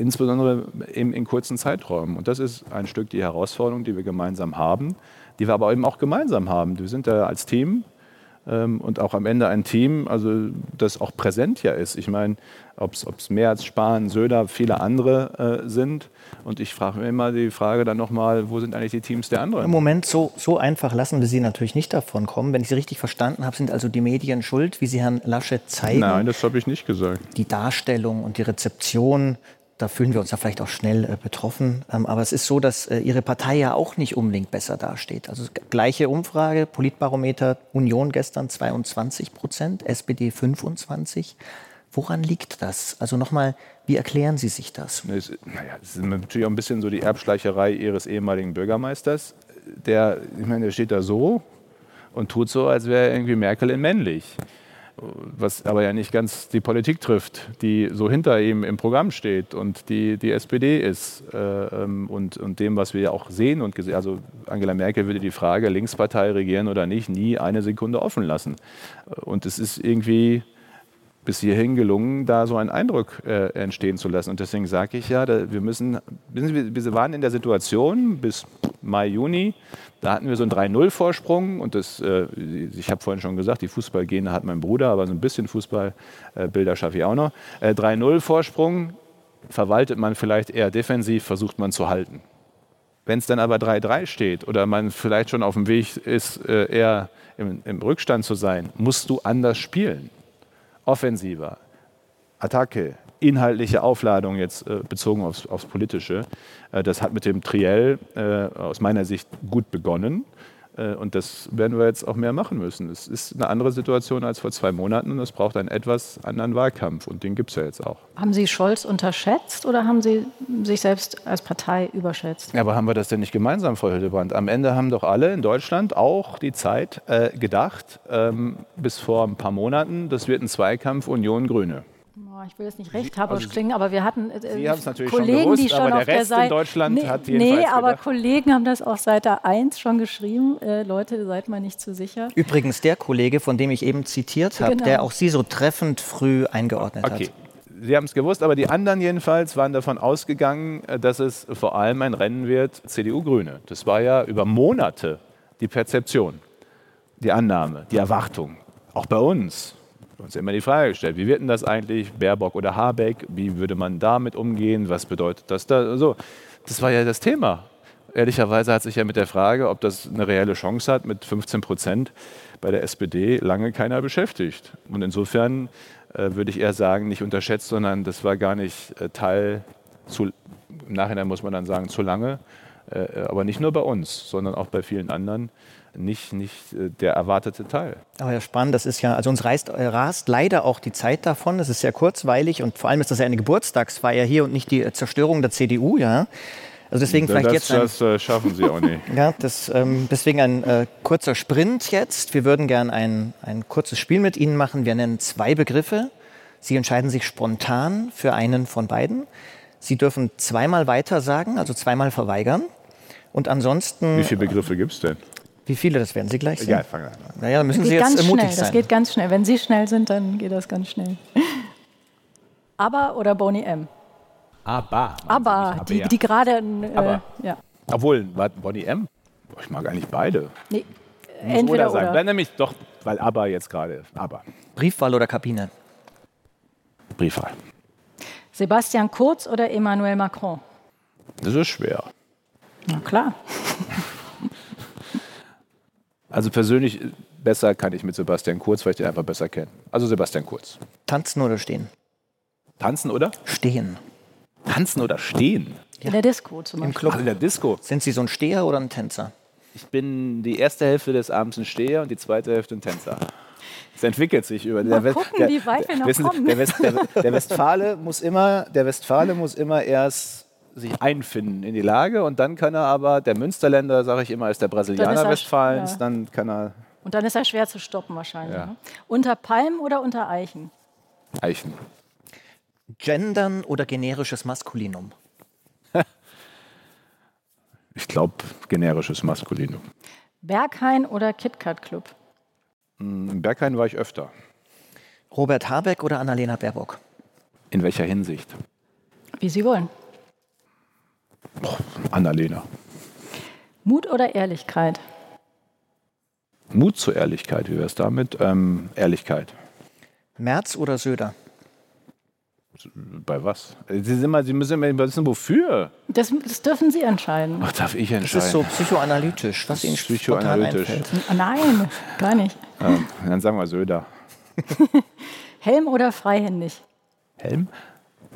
insbesondere in, in kurzen Zeiträumen. Und das ist ein Stück die Herausforderung, die wir gemeinsam haben, die wir aber eben auch gemeinsam haben. Wir sind da als Team und auch am Ende ein Team, also das auch präsent ja ist. Ich meine, ob es Merz, Spahn, Söder, viele andere äh, sind. Und ich frage mir immer die Frage dann nochmal, wo sind eigentlich die Teams der anderen? Im Moment so, so einfach lassen wir sie natürlich nicht davon kommen. Wenn ich Sie richtig verstanden habe, sind also die Medien schuld, wie Sie Herrn Laschet zeigen. Nein, das habe ich nicht gesagt. Die Darstellung und die Rezeption da fühlen wir uns ja vielleicht auch schnell äh, betroffen. Ähm, aber es ist so, dass äh, Ihre Partei ja auch nicht unbedingt besser dasteht. Also gleiche Umfrage, Politbarometer, Union gestern 22 Prozent, SPD 25. Woran liegt das? Also nochmal, wie erklären Sie sich das? Es, naja, es ist natürlich auch ein bisschen so die Erbschleicherei Ihres ehemaligen Bürgermeisters. Der, ich meine, der steht da so und tut so, als wäre irgendwie Merkel in männlich was aber ja nicht ganz die Politik trifft, die so hinter ihm im Programm steht und die die SPD ist äh, ähm, und, und dem, was wir ja auch sehen und gesehen, also Angela Merkel würde die Frage Linkspartei regieren oder nicht nie eine Sekunde offen lassen und es ist irgendwie bis hierhin gelungen, da so einen Eindruck äh, entstehen zu lassen. Und deswegen sage ich ja, da, wir müssen, wir waren in der Situation bis Mai, Juni, da hatten wir so einen 3-0-Vorsprung und das, äh, ich habe vorhin schon gesagt, die Fußballgene hat mein Bruder, aber so ein bisschen Fußballbilder schaffe ich auch noch. Äh, 3-0-Vorsprung verwaltet man vielleicht eher defensiv, versucht man zu halten. Wenn es dann aber 3-3 steht oder man vielleicht schon auf dem Weg ist, äh, eher im, im Rückstand zu sein, musst du anders spielen offensiver, Attacke, inhaltliche Aufladung jetzt äh, bezogen aufs, aufs Politische. Äh, das hat mit dem Triell äh, aus meiner Sicht gut begonnen. Äh, und das werden wir jetzt auch mehr machen müssen. Es ist eine andere Situation als vor zwei Monaten und es braucht einen etwas anderen Wahlkampf und den gibt es ja jetzt auch. Haben Sie Scholz unterschätzt oder haben Sie sich selbst als Partei überschätzt? Ja, aber haben wir das denn nicht gemeinsam, Frau Hildebrand? Am Ende haben doch alle in Deutschland auch die Zeit äh, gedacht, ähm, bis vor ein paar Monaten, das wird ein Zweikampf Union-Grüne ich will jetzt nicht rechthaberisch also, klingen, aber wir hatten äh, natürlich Kollegen, schon gewusst, die schon auf der Seite. in Deutschland nee, hat Nee, aber gedacht. Kollegen haben das auf Seite 1 schon geschrieben. Äh, Leute, seid mal nicht zu sicher. Übrigens der Kollege, von dem ich eben zitiert habe, genau. der auch Sie so treffend früh eingeordnet okay. hat. Sie haben es gewusst, aber die anderen jedenfalls waren davon ausgegangen, äh, dass es vor allem ein Rennen wird CDU-Grüne. Das war ja über Monate die Perzeption, die Annahme, die Erwartung. Auch bei uns uns immer die Frage gestellt, wie wird denn das eigentlich, Baerbock oder Habeck, wie würde man damit umgehen, was bedeutet das da? So, das war ja das Thema. Ehrlicherweise hat sich ja mit der Frage, ob das eine reelle Chance hat, mit 15 Prozent bei der SPD lange keiner beschäftigt. Und insofern äh, würde ich eher sagen, nicht unterschätzt, sondern das war gar nicht äh, Teil, zu, im Nachhinein muss man dann sagen, zu lange, äh, aber nicht nur bei uns, sondern auch bei vielen anderen nicht, nicht äh, der erwartete Teil. Aber ja, spannend, das ist ja, also uns reißt, äh, rast leider auch die Zeit davon. Es ist sehr kurzweilig und vor allem ist das ja eine Geburtstagsfeier hier und nicht die äh, Zerstörung der CDU, ja. Also deswegen das, vielleicht jetzt ein, das äh, schaffen Sie auch [laughs] nicht. ja, das, ähm, deswegen ein äh, kurzer Sprint jetzt. Wir würden gern ein, ein kurzes Spiel mit Ihnen machen. Wir nennen zwei Begriffe. Sie entscheiden sich spontan für einen von beiden. Sie dürfen zweimal weiter sagen, also zweimal verweigern. Und ansonsten. Wie viele Begriffe gibt es denn? Wie viele, das werden Sie gleich sehen. Ja, fangen an. Naja, dann müssen Sie jetzt ganz mutig schnell. sein. Das geht ganz schnell. Wenn Sie schnell sind, dann geht das ganz schnell. [laughs] Aber oder Boney M? Aber. Aber, die, die gerade. Äh, ja. Obwohl, Bonnie M? Ich mag eigentlich beide. Nee, Muss entweder oder. Sein. Dann nämlich doch, weil aber jetzt gerade. Aber. Briefwahl oder Kabine? Briefwahl. Sebastian Kurz oder Emmanuel Macron? Das ist schwer. Na klar. [laughs] Also persönlich besser kann ich mit Sebastian Kurz, weil ich den einfach besser kenne. Also Sebastian Kurz. Tanzen oder stehen? Tanzen oder? Stehen. Tanzen oder stehen? In der Disco zum Im Beispiel. Club. Ach, in der Disco. Sind Sie so ein Steher oder ein Tänzer? Ich bin die erste Hälfte des Abends ein Steher und die zweite Hälfte ein Tänzer. Es entwickelt sich über Mal West- gucken, wie weit wir noch Sie, kommen. Der, West, der, der Westfale muss immer, der Westfale muss immer erst sich einfinden in die Lage und dann kann er aber, der Münsterländer, sage ich immer, ist der Dann ist Brasilianer er- Westfalens, ja. dann kann er Und dann ist er schwer zu stoppen wahrscheinlich. Ja. Ne? Unter Palmen oder unter Eichen? eichen. Gendern oder generisches Maskulinum? [laughs] Ich glaube, generisches Maskulinum. Berghain oder KitKat Club? In Berghain war ich öfter. Robert Habeck oder Annalena Baerbock? In welcher Hinsicht? Wie Sie wollen. Annalena. Mut oder Ehrlichkeit? Mut zur Ehrlichkeit, wie wäre es damit? Ähm, Ehrlichkeit. Merz oder Söder? Bei was? Sie, sind immer, Sie müssen immer wissen, wofür. Das, das dürfen Sie entscheiden. Ach, darf ich Das entscheiden? ist so psychoanalytisch, was Ihnen Psychoanalytisch. Nein, gar nicht. Ähm, dann sagen wir Söder. [laughs] Helm oder freihändig? Helm?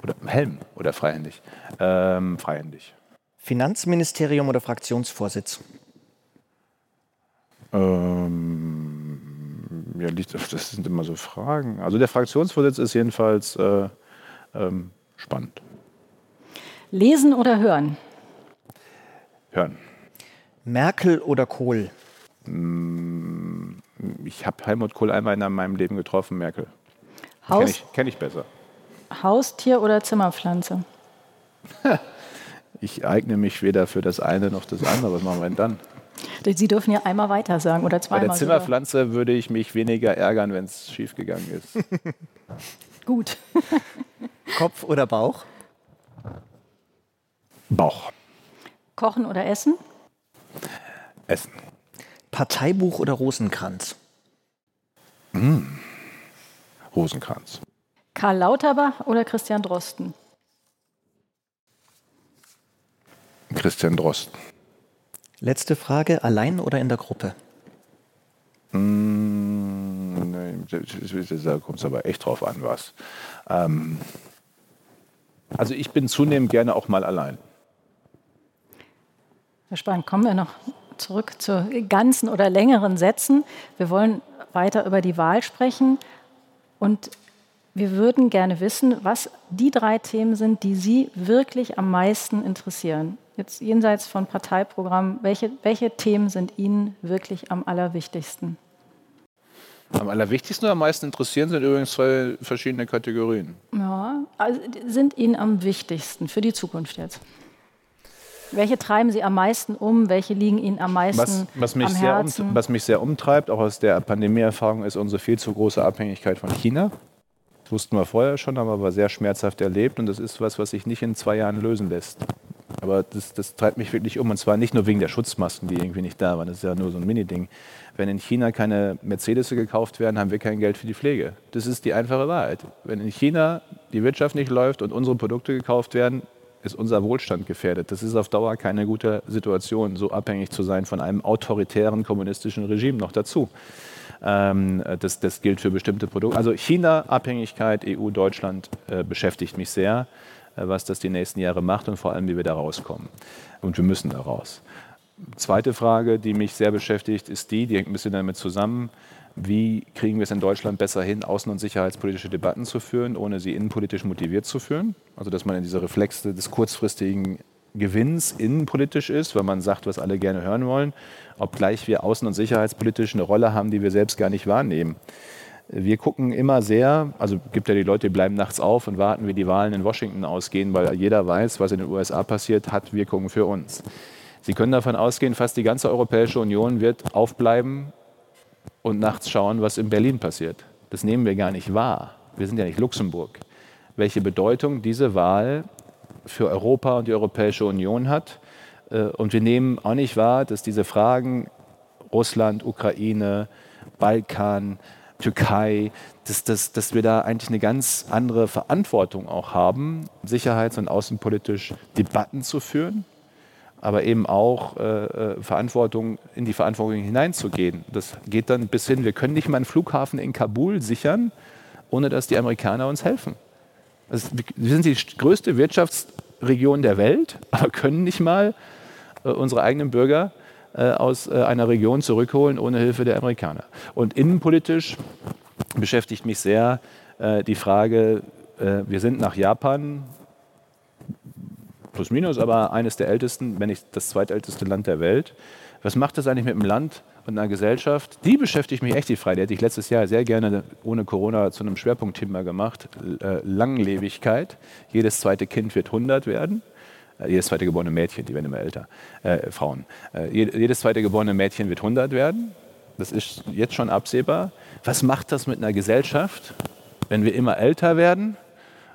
Oder Helm oder freihändig? Ähm, freihändig. Finanzministerium oder Fraktionsvorsitz? Ähm, ja, das sind immer so Fragen. Also der Fraktionsvorsitz ist jedenfalls äh, ähm, spannend. Lesen oder hören? Hören. Merkel oder Kohl? Ich habe Helmut Kohl einmal in meinem Leben getroffen, Merkel. Kenne Haus, ich, kenn ich besser. Haustier oder Zimmerpflanze? [laughs] Ich eigne mich weder für das eine noch das andere. Was machen wir denn dann? Sie dürfen ja einmal weiter sagen oder Bei zweimal. der sogar. Zimmerpflanze würde ich mich weniger ärgern, wenn es schiefgegangen ist. [laughs] Gut. [laughs] Kopf oder Bauch? Bauch. Kochen oder essen? Essen. Parteibuch oder Rosenkranz? Rosenkranz. Karl Lauterbach oder Christian Drosten? Christian Drosten. Letzte Frage, allein oder in der Gruppe? Mm, nee, da kommt es aber echt drauf an, was. Ähm, also ich bin zunehmend gerne auch mal allein. Herr Spahn, kommen wir noch zurück zu ganzen oder längeren Sätzen. Wir wollen weiter über die Wahl sprechen und wir würden gerne wissen, was die drei Themen sind, die Sie wirklich am meisten interessieren. Jetzt jenseits von Parteiprogramm, welche, welche Themen sind Ihnen wirklich am allerwichtigsten? Am allerwichtigsten oder am meisten interessieren sind übrigens zwei verschiedene Kategorien. Ja, also sind Ihnen am wichtigsten für die Zukunft jetzt? Welche treiben Sie am meisten um? Welche liegen Ihnen am meisten Was, was, mich am sehr um, Herzen? was mich sehr umtreibt, auch aus der Pandemieerfahrung, ist unsere viel zu große Abhängigkeit von China. Das wussten wir vorher schon, aber war sehr schmerzhaft erlebt und das ist was, was sich nicht in zwei Jahren lösen lässt. Aber das, das treibt mich wirklich um und zwar nicht nur wegen der Schutzmasken, die irgendwie nicht da waren. Das ist ja nur so ein Mini-Ding. Wenn in China keine Mercedes gekauft werden, haben wir kein Geld für die Pflege. Das ist die einfache Wahrheit. Wenn in China die Wirtschaft nicht läuft und unsere Produkte gekauft werden, ist unser Wohlstand gefährdet. Das ist auf Dauer keine gute Situation, so abhängig zu sein von einem autoritären kommunistischen Regime noch dazu. Ähm, das, das gilt für bestimmte Produkte. Also China-Abhängigkeit, EU, Deutschland äh, beschäftigt mich sehr, was das die nächsten Jahre macht und vor allem, wie wir da rauskommen. Und wir müssen da raus. Zweite Frage, die mich sehr beschäftigt, ist die, die hängt ein bisschen damit zusammen, wie kriegen wir es in Deutschland besser hin, außen- und sicherheitspolitische Debatten zu führen, ohne sie innenpolitisch motiviert zu führen? Also, dass man in diese Reflexe des kurzfristigen Gewinns innenpolitisch ist, weil man sagt, was alle gerne hören wollen, obgleich wir außen- und sicherheitspolitisch eine Rolle haben, die wir selbst gar nicht wahrnehmen. Wir gucken immer sehr, also gibt ja die Leute, die bleiben nachts auf und warten, wie die Wahlen in Washington ausgehen, weil jeder weiß, was in den USA passiert, hat Wirkungen für uns. Sie können davon ausgehen, fast die ganze Europäische Union wird aufbleiben und nachts schauen, was in Berlin passiert. Das nehmen wir gar nicht wahr. Wir sind ja nicht Luxemburg. Welche Bedeutung diese Wahl für Europa und die Europäische Union hat. Äh, Und wir nehmen auch nicht wahr, dass diese Fragen Russland, Ukraine, Balkan, Türkei, dass, dass, dass wir da eigentlich eine ganz andere Verantwortung auch haben, sicherheits- und außenpolitisch Debatten zu führen aber eben auch äh, äh, Verantwortung, in die Verantwortung hineinzugehen. Das geht dann bis hin, wir können nicht mal einen Flughafen in Kabul sichern, ohne dass die Amerikaner uns helfen. Also, wir sind die größte Wirtschaftsregion der Welt, aber können nicht mal äh, unsere eigenen Bürger aus äh, einer Region zurückholen ohne Hilfe der Amerikaner. Und innenpolitisch beschäftigt mich sehr äh, die Frage, äh, wir sind nach Japan plus minus, aber eines der ältesten, wenn nicht das zweitälteste Land der Welt. Was macht das eigentlich mit einem Land und einer Gesellschaft? Die beschäftigt mich echt die Frage. Die hätte ich letztes Jahr sehr gerne ohne Corona zu einem Schwerpunktthema gemacht. Äh, Langlebigkeit. Jedes zweite Kind wird 100 werden. Äh, jedes zweite geborene Mädchen, die werden immer älter, äh, Frauen. Äh, jedes zweite geborene Mädchen wird 100 werden. Das ist jetzt schon absehbar. Was macht das mit einer Gesellschaft, wenn wir immer älter werden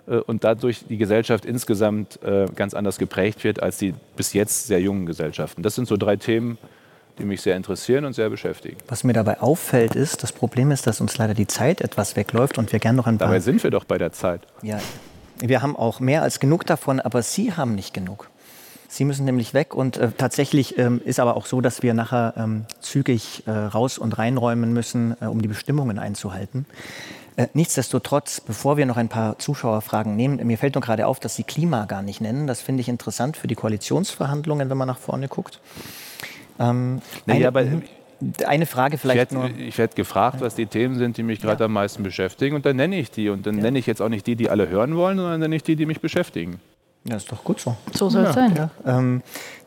äh, und dadurch die Gesellschaft insgesamt äh, ganz anders geprägt wird als die bis jetzt sehr jungen Gesellschaften. Das sind so drei Themen, die mich sehr interessieren und sehr beschäftigen. Was mir dabei auffällt, ist, das Problem ist, dass uns leider die Zeit etwas wegläuft und wir gerne noch ein paar... Dabei sind wir doch bei der Zeit. Ja, wir haben auch mehr als genug davon, aber Sie haben nicht genug. Sie müssen nämlich weg und äh, tatsächlich ähm, ist aber auch so, dass wir nachher ähm, zügig äh, raus und reinräumen müssen, äh, um die Bestimmungen einzuhalten. Äh, nichtsdestotrotz, bevor wir noch ein paar Zuschauerfragen nehmen, mir fällt nur gerade auf, dass Sie Klima gar nicht nennen. Das finde ich interessant für die Koalitionsverhandlungen, wenn man nach vorne guckt. Ähm, naja, aber eine Frage vielleicht ich werd, nur. Ich werde gefragt, was die Themen sind, die mich gerade ja. am meisten beschäftigen. Und dann nenne ich die. Und dann ja. nenne ich jetzt auch nicht die, die alle hören wollen, sondern nenne ich die, die mich beschäftigen. Ja, ist doch gut so. So soll es ja, sein. Ja. Ähm,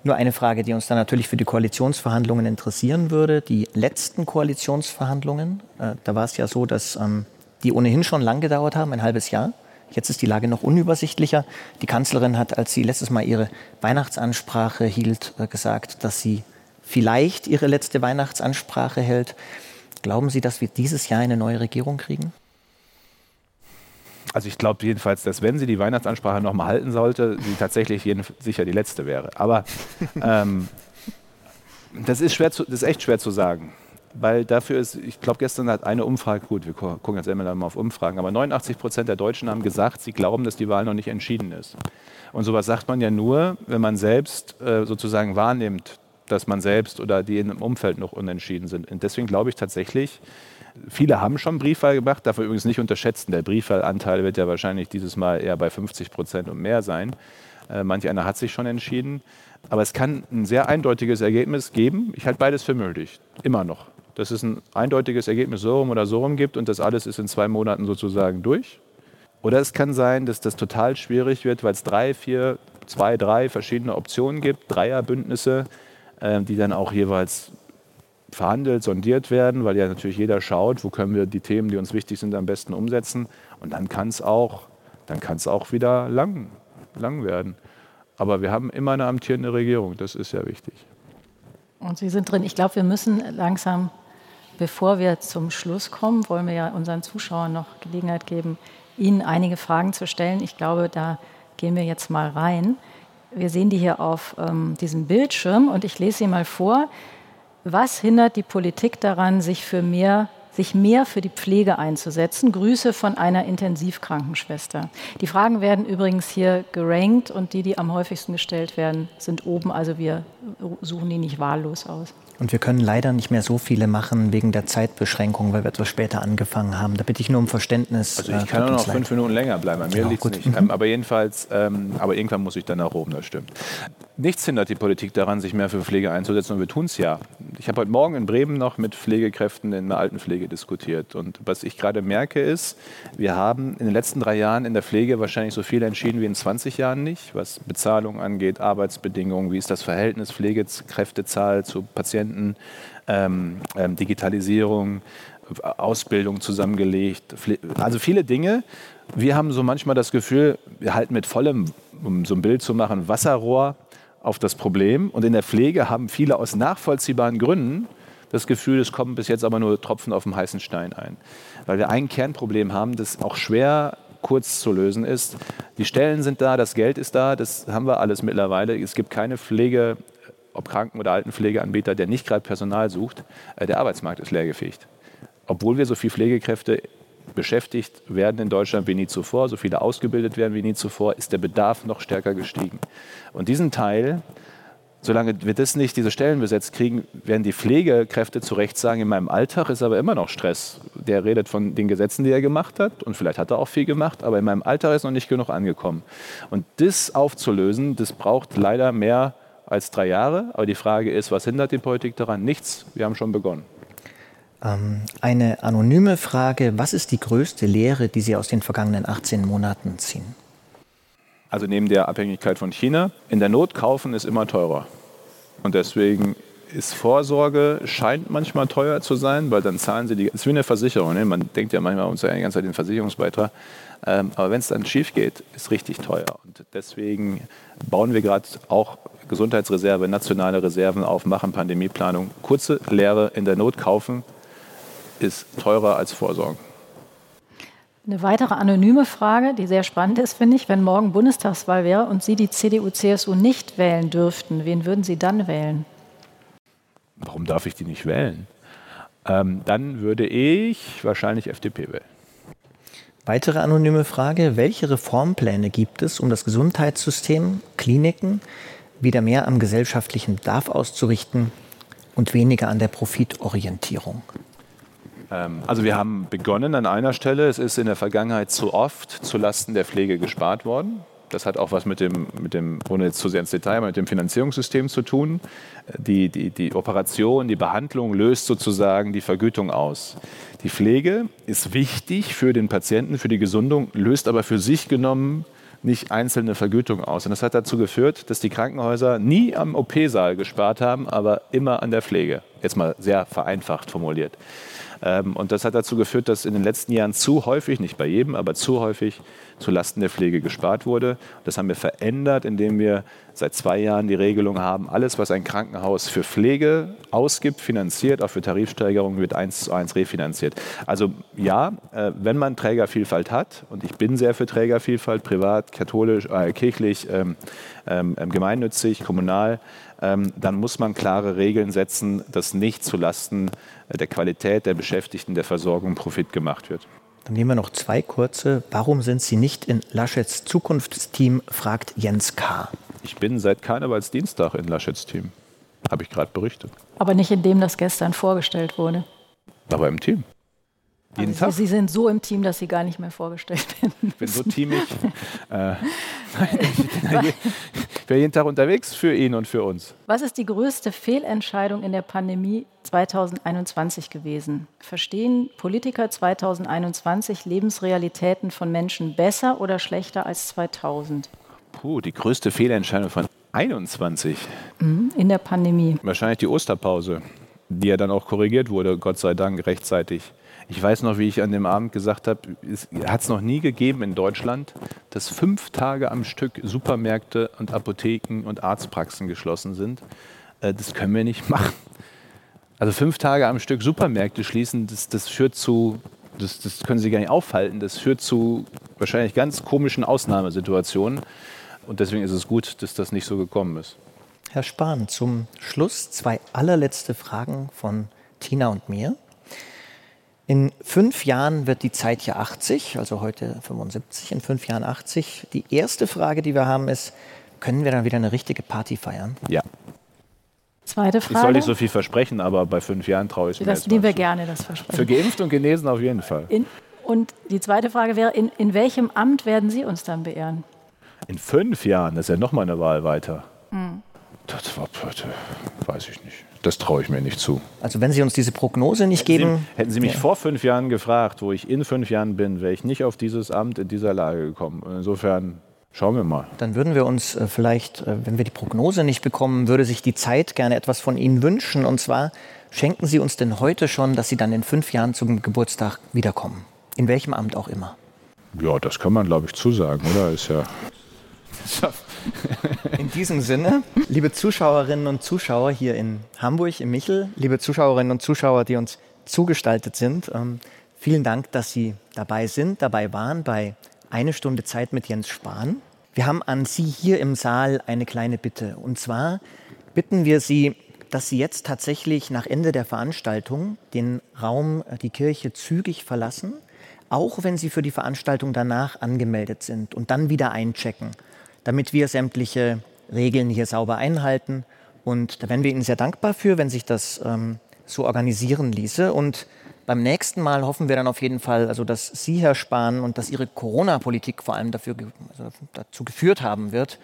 nur eine Frage, die uns dann natürlich für die Koalitionsverhandlungen interessieren würde. Die letzten Koalitionsverhandlungen, äh, da war es ja so, dass ähm, die ohnehin schon lang gedauert haben, ein halbes Jahr. Jetzt ist die Lage noch unübersichtlicher. Die Kanzlerin hat, als sie letztes Mal ihre Weihnachtsansprache hielt, äh, gesagt, dass sie vielleicht ihre letzte Weihnachtsansprache hält. Glauben Sie, dass wir dieses Jahr eine neue Regierung kriegen? Also ich glaube jedenfalls, dass wenn sie die Weihnachtsansprache noch mal halten sollte, sie tatsächlich jeden, sicher die letzte wäre. Aber [laughs] ähm, das, ist schwer zu, das ist echt schwer zu sagen weil dafür ist, ich glaube, gestern hat eine Umfrage, gut, wir gucken jetzt immer mal auf Umfragen, aber 89 Prozent der Deutschen haben gesagt, sie glauben, dass die Wahl noch nicht entschieden ist. Und sowas sagt man ja nur, wenn man selbst äh, sozusagen wahrnimmt, dass man selbst oder die im Umfeld noch unentschieden sind. Und deswegen glaube ich tatsächlich, viele haben schon Briefwahl gemacht, darf man übrigens nicht unterschätzen. Der Briefwahlanteil wird ja wahrscheinlich dieses Mal eher bei 50 Prozent und mehr sein. Äh, manch einer hat sich schon entschieden. Aber es kann ein sehr eindeutiges Ergebnis geben. Ich halte beides für möglich, immer noch dass es ein eindeutiges Ergebnis so rum oder so rum gibt und das alles ist in zwei Monaten sozusagen durch. Oder es kann sein, dass das total schwierig wird, weil es drei, vier, zwei, drei verschiedene Optionen gibt, Dreierbündnisse, die dann auch jeweils verhandelt, sondiert werden, weil ja natürlich jeder schaut, wo können wir die Themen, die uns wichtig sind, am besten umsetzen. Und dann kann es auch, auch wieder lang, lang werden. Aber wir haben immer eine amtierende Regierung, das ist ja wichtig. Und Sie sind drin. Ich glaube, wir müssen langsam Bevor wir zum Schluss kommen, wollen wir ja unseren Zuschauern noch Gelegenheit geben, Ihnen einige Fragen zu stellen. Ich glaube, da gehen wir jetzt mal rein. Wir sehen die hier auf ähm, diesem Bildschirm und ich lese sie mal vor. Was hindert die Politik daran, sich, für mehr, sich mehr für die Pflege einzusetzen? Grüße von einer Intensivkrankenschwester. Die Fragen werden übrigens hier gerankt und die, die am häufigsten gestellt werden, sind oben. Also wir suchen die nicht wahllos aus. Und wir können leider nicht mehr so viele machen wegen der Zeitbeschränkung, weil wir etwas später angefangen haben. Da bitte ich nur um Verständnis. Also ich äh, kann nur noch fünf Minuten länger bleiben. Bei mir genau, liegt es nicht. Ähm, aber jedenfalls, ähm, aber irgendwann muss ich dann nach oben, das stimmt. Nichts hindert die Politik daran, sich mehr für Pflege einzusetzen und wir tun es ja. Ich habe heute Morgen in Bremen noch mit Pflegekräften in der Altenpflege diskutiert. Und was ich gerade merke ist, wir haben in den letzten drei Jahren in der Pflege wahrscheinlich so viel entschieden wie in 20 Jahren nicht, was Bezahlung angeht, Arbeitsbedingungen, wie ist das Verhältnis Pflegekräftezahl zu Patienten, ähm, ähm, Digitalisierung, Ausbildung zusammengelegt. Also viele Dinge. Wir haben so manchmal das Gefühl, wir halten mit vollem, um so ein Bild zu machen, Wasserrohr auf das Problem. Und in der Pflege haben viele aus nachvollziehbaren Gründen das Gefühl, es kommen bis jetzt aber nur Tropfen auf dem heißen Stein ein. Weil wir ein Kernproblem haben, das auch schwer kurz zu lösen ist. Die Stellen sind da, das Geld ist da, das haben wir alles mittlerweile. Es gibt keine Pflege, ob Kranken- oder Altenpflegeanbieter, der nicht gerade Personal sucht. Äh, der Arbeitsmarkt ist leergefegt. Obwohl wir so viele Pflegekräfte beschäftigt werden in Deutschland wie nie zuvor, so viele ausgebildet werden wie nie zuvor, ist der Bedarf noch stärker gestiegen. Und diesen Teil solange wir das nicht, diese Stellen besetzt kriegen, werden die Pflegekräfte zu Recht sagen, in meinem Alltag ist aber immer noch Stress. Der redet von den Gesetzen, die er gemacht hat und vielleicht hat er auch viel gemacht, aber in meinem Alltag ist noch nicht genug angekommen. Und das aufzulösen, das braucht leider mehr als drei Jahre. Aber die Frage ist, was hindert die Politik daran? Nichts, wir haben schon begonnen. Ähm, eine anonyme Frage, was ist die größte Lehre, die Sie aus den vergangenen 18 Monaten ziehen? Also neben der Abhängigkeit von China, in der Not kaufen ist immer teurer. Und deswegen ist Vorsorge, scheint manchmal teuer zu sein, weil dann zahlen sie die, es ist wie eine Versicherung, ne? man denkt ja manchmal uns ja die ganze Zeit den Versicherungsbeitrag, ähm, aber wenn es dann schief geht, ist richtig teuer. Und deswegen bauen wir gerade auch Gesundheitsreserve, nationale Reserven auf, machen Pandemieplanung. Kurze Lehre in der Not kaufen ist teurer als Vorsorgen. Eine weitere anonyme Frage, die sehr spannend ist, finde ich, wenn morgen Bundestagswahl wäre und Sie die CDU-CSU nicht wählen dürften, wen würden Sie dann wählen? Warum darf ich die nicht wählen? Ähm, dann würde ich wahrscheinlich FDP wählen. Weitere anonyme Frage, welche Reformpläne gibt es, um das Gesundheitssystem, Kliniken wieder mehr am gesellschaftlichen Bedarf auszurichten und weniger an der Profitorientierung? Ähm, also wir haben begonnen an einer Stelle. Es ist in der Vergangenheit zu oft zulasten der Pflege gespart worden. Das hat auch was mit dem, mit dem ohne jetzt zu sehr ins Detail, mit dem Finanzierungssystem zu tun. Die, die, die Operation, die Behandlung löst sozusagen die Vergütung aus. Die Pflege ist wichtig für den Patienten, für die Gesundung, löst aber für sich genommen nicht einzelne Vergütung aus. Und das hat dazu geführt, dass die Krankenhäuser nie am OP-Saal gespart haben, aber immer an der Pflege. Jetzt mal sehr vereinfacht formuliert. Ähm, und das hat dazu geführt, dass in den letzten Jahren zu häufig, nicht bei jedem, aber zu häufig zulasten der Pflege gespart wurde. Das haben wir verändert, indem wir seit zwei Jahren die Regelung haben, alles, was ein Krankenhaus für Pflege ausgibt, finanziert, auch für Tarifsteigerungen, wird eins zu eins refinanziert. Also ja, äh, wenn man Trägervielfalt hat, und ich bin sehr für Trägervielfalt, privat, katholisch, äh, kirchlich, ähm, ähm, ähm gemeinnützig, kommunal, ähm, dann muss man klare Regeln setzen, dass nicht zulasten der Qualität der Beschäftigten, der Versorgung Profit gemacht wird. Dann nehmen wir noch zwei kurze. Warum sind Sie nicht in Laschets Zukunftsteam, fragt Jens K. Ich bin seit Karnevalsdienstag in Laschets Team. Habe ich gerade berichtet. Aber nicht in dem, das gestern vorgestellt wurde. Aber im Team. Jeden also Tag? Sie sind so im Team, dass Sie gar nicht mehr vorgestellt [laughs] werden. Ich bin so teamig. äh, [laughs] ich bin jeden Tag unterwegs für ihn und für uns. Was ist die größte Fehlentscheidung in der Pandemie 2021 gewesen? Verstehen Politiker 2021 Lebensrealitäten von Menschen besser oder schlechter als 2000? Puh, die größte Fehlentscheidung von 21. Mhm, in der Pandemie. Wahrscheinlich die Osterpause, die ja dann auch korrigiert wurde, Gott sei Dank rechtzeitig. Ich weiß noch, wie ich an dem Abend gesagt habe, es hat es noch nie gegeben in Deutschland, dass fünf Tage am Stück Supermärkte und Apotheken und Arztpraxen geschlossen sind. Äh, das können wir nicht [laughs] machen. Also fünf Tage am Stück Supermärkte schließen, das, das führt zu, das, das können Sie gar nicht aufhalten, das führt zu wahrscheinlich ganz komischen Ausnahmesituationen. Und deswegen ist es gut, dass das nicht so gekommen ist. Herr Spahn, zum Schluss zwei allerletzte Fragen von Tina und mir. In fünf Jahren wird die Zeit ja 80, also heute 75, in fünf Jahren 80. Die erste Frage, die wir haben, ist, können wir dann wieder eine richtige Party feiern? Ja. Zweite Frage. Ich soll nicht so viel versprechen, aber bei fünf Jahren traue ich mir Das nehmen wir gerne, das Versprechen. Für geimpft und genesen auf jeden Fall. In, und die zweite Frage wäre, in, in welchem Amt werden Sie uns dann beehren? In fünf Jahren, das ist ja nochmal eine Wahl weiter. Mhm. Das war, weiß ich nicht. Das traue ich mir nicht zu. Also wenn Sie uns diese Prognose nicht hätten geben. Sie, hätten Sie mich ja. vor fünf Jahren gefragt, wo ich in fünf Jahren bin, wäre ich nicht auf dieses Amt in dieser Lage gekommen. insofern schauen wir mal. Dann würden wir uns äh, vielleicht, äh, wenn wir die Prognose nicht bekommen, würde sich die Zeit gerne etwas von Ihnen wünschen. Und zwar schenken Sie uns denn heute schon, dass Sie dann in fünf Jahren zum Geburtstag wiederkommen. In welchem Amt auch immer. Ja, das kann man, glaube ich, zusagen, oder? Ist ja. [laughs] In diesem Sinne, liebe Zuschauerinnen und Zuschauer hier in Hamburg, im Michel, liebe Zuschauerinnen und Zuschauer, die uns zugestaltet sind, ähm, vielen Dank, dass Sie dabei sind, dabei waren bei Eine Stunde Zeit mit Jens Spahn. Wir haben an Sie hier im Saal eine kleine Bitte. Und zwar bitten wir Sie, dass Sie jetzt tatsächlich nach Ende der Veranstaltung den Raum, äh, die Kirche zügig verlassen, auch wenn Sie für die Veranstaltung danach angemeldet sind und dann wieder einchecken damit wir sämtliche Regeln hier sauber einhalten Und da wären wir Ihnen sehr dankbar für, wenn sich das ähm, so organisieren ließe. Und beim nächsten Mal hoffen wir dann auf jeden Fall, also dass Sie, Herr Spahn, und dass Ihre Corona-Politik vor allem dafür, also dazu geführt haben wird,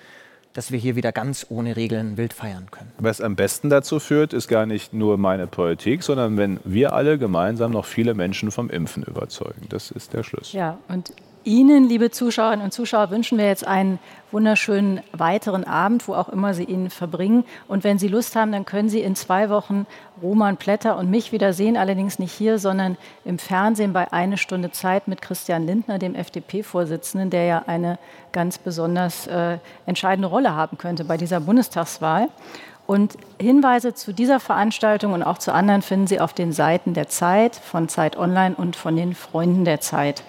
dass wir hier wieder ganz ohne Regeln wild feiern können. Was am besten dazu führt, ist gar nicht nur meine Politik, sondern wenn wir alle gemeinsam noch viele Menschen vom Impfen überzeugen. Das ist der Schluss. Ja, und Ihnen, liebe Zuschauerinnen und Zuschauer, wünschen wir jetzt einen wunderschönen weiteren Abend, wo auch immer Sie ihn verbringen. Und wenn Sie Lust haben, dann können Sie in zwei Wochen Roman Plätter und mich wieder sehen, allerdings nicht hier, sondern im Fernsehen bei Eine Stunde Zeit mit Christian Lindner, dem FDP-Vorsitzenden, der ja eine ganz besonders äh, entscheidende Rolle haben könnte bei dieser Bundestagswahl. Und Hinweise zu dieser Veranstaltung und auch zu anderen finden Sie auf den Seiten der Zeit, von Zeit Online und von den Freunden der Zeit.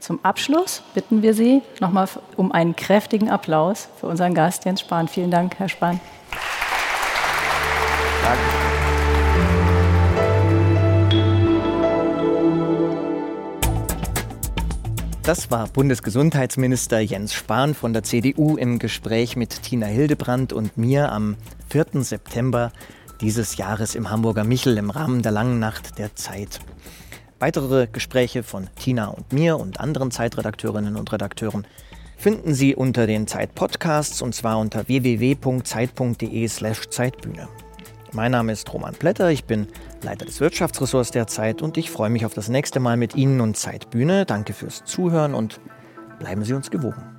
Zum Abschluss bitten wir Sie nochmal um einen kräftigen Applaus für unseren Gast Jens Spahn. Vielen Dank, Herr Spahn. Danke. Das war Bundesgesundheitsminister Jens Spahn von der CDU im Gespräch mit Tina Hildebrandt und mir am 4. September dieses Jahres im Hamburger Michel im Rahmen der langen Nacht der Zeit. Weitere Gespräche von Tina und mir und anderen Zeitredakteurinnen und Redakteuren finden Sie unter den Zeit-Podcasts und zwar unter www.zeit.de/slash Zeitbühne. Mein Name ist Roman Blätter, ich bin Leiter des Wirtschaftsressorts der Zeit und ich freue mich auf das nächste Mal mit Ihnen und Zeitbühne. Danke fürs Zuhören und bleiben Sie uns gewogen.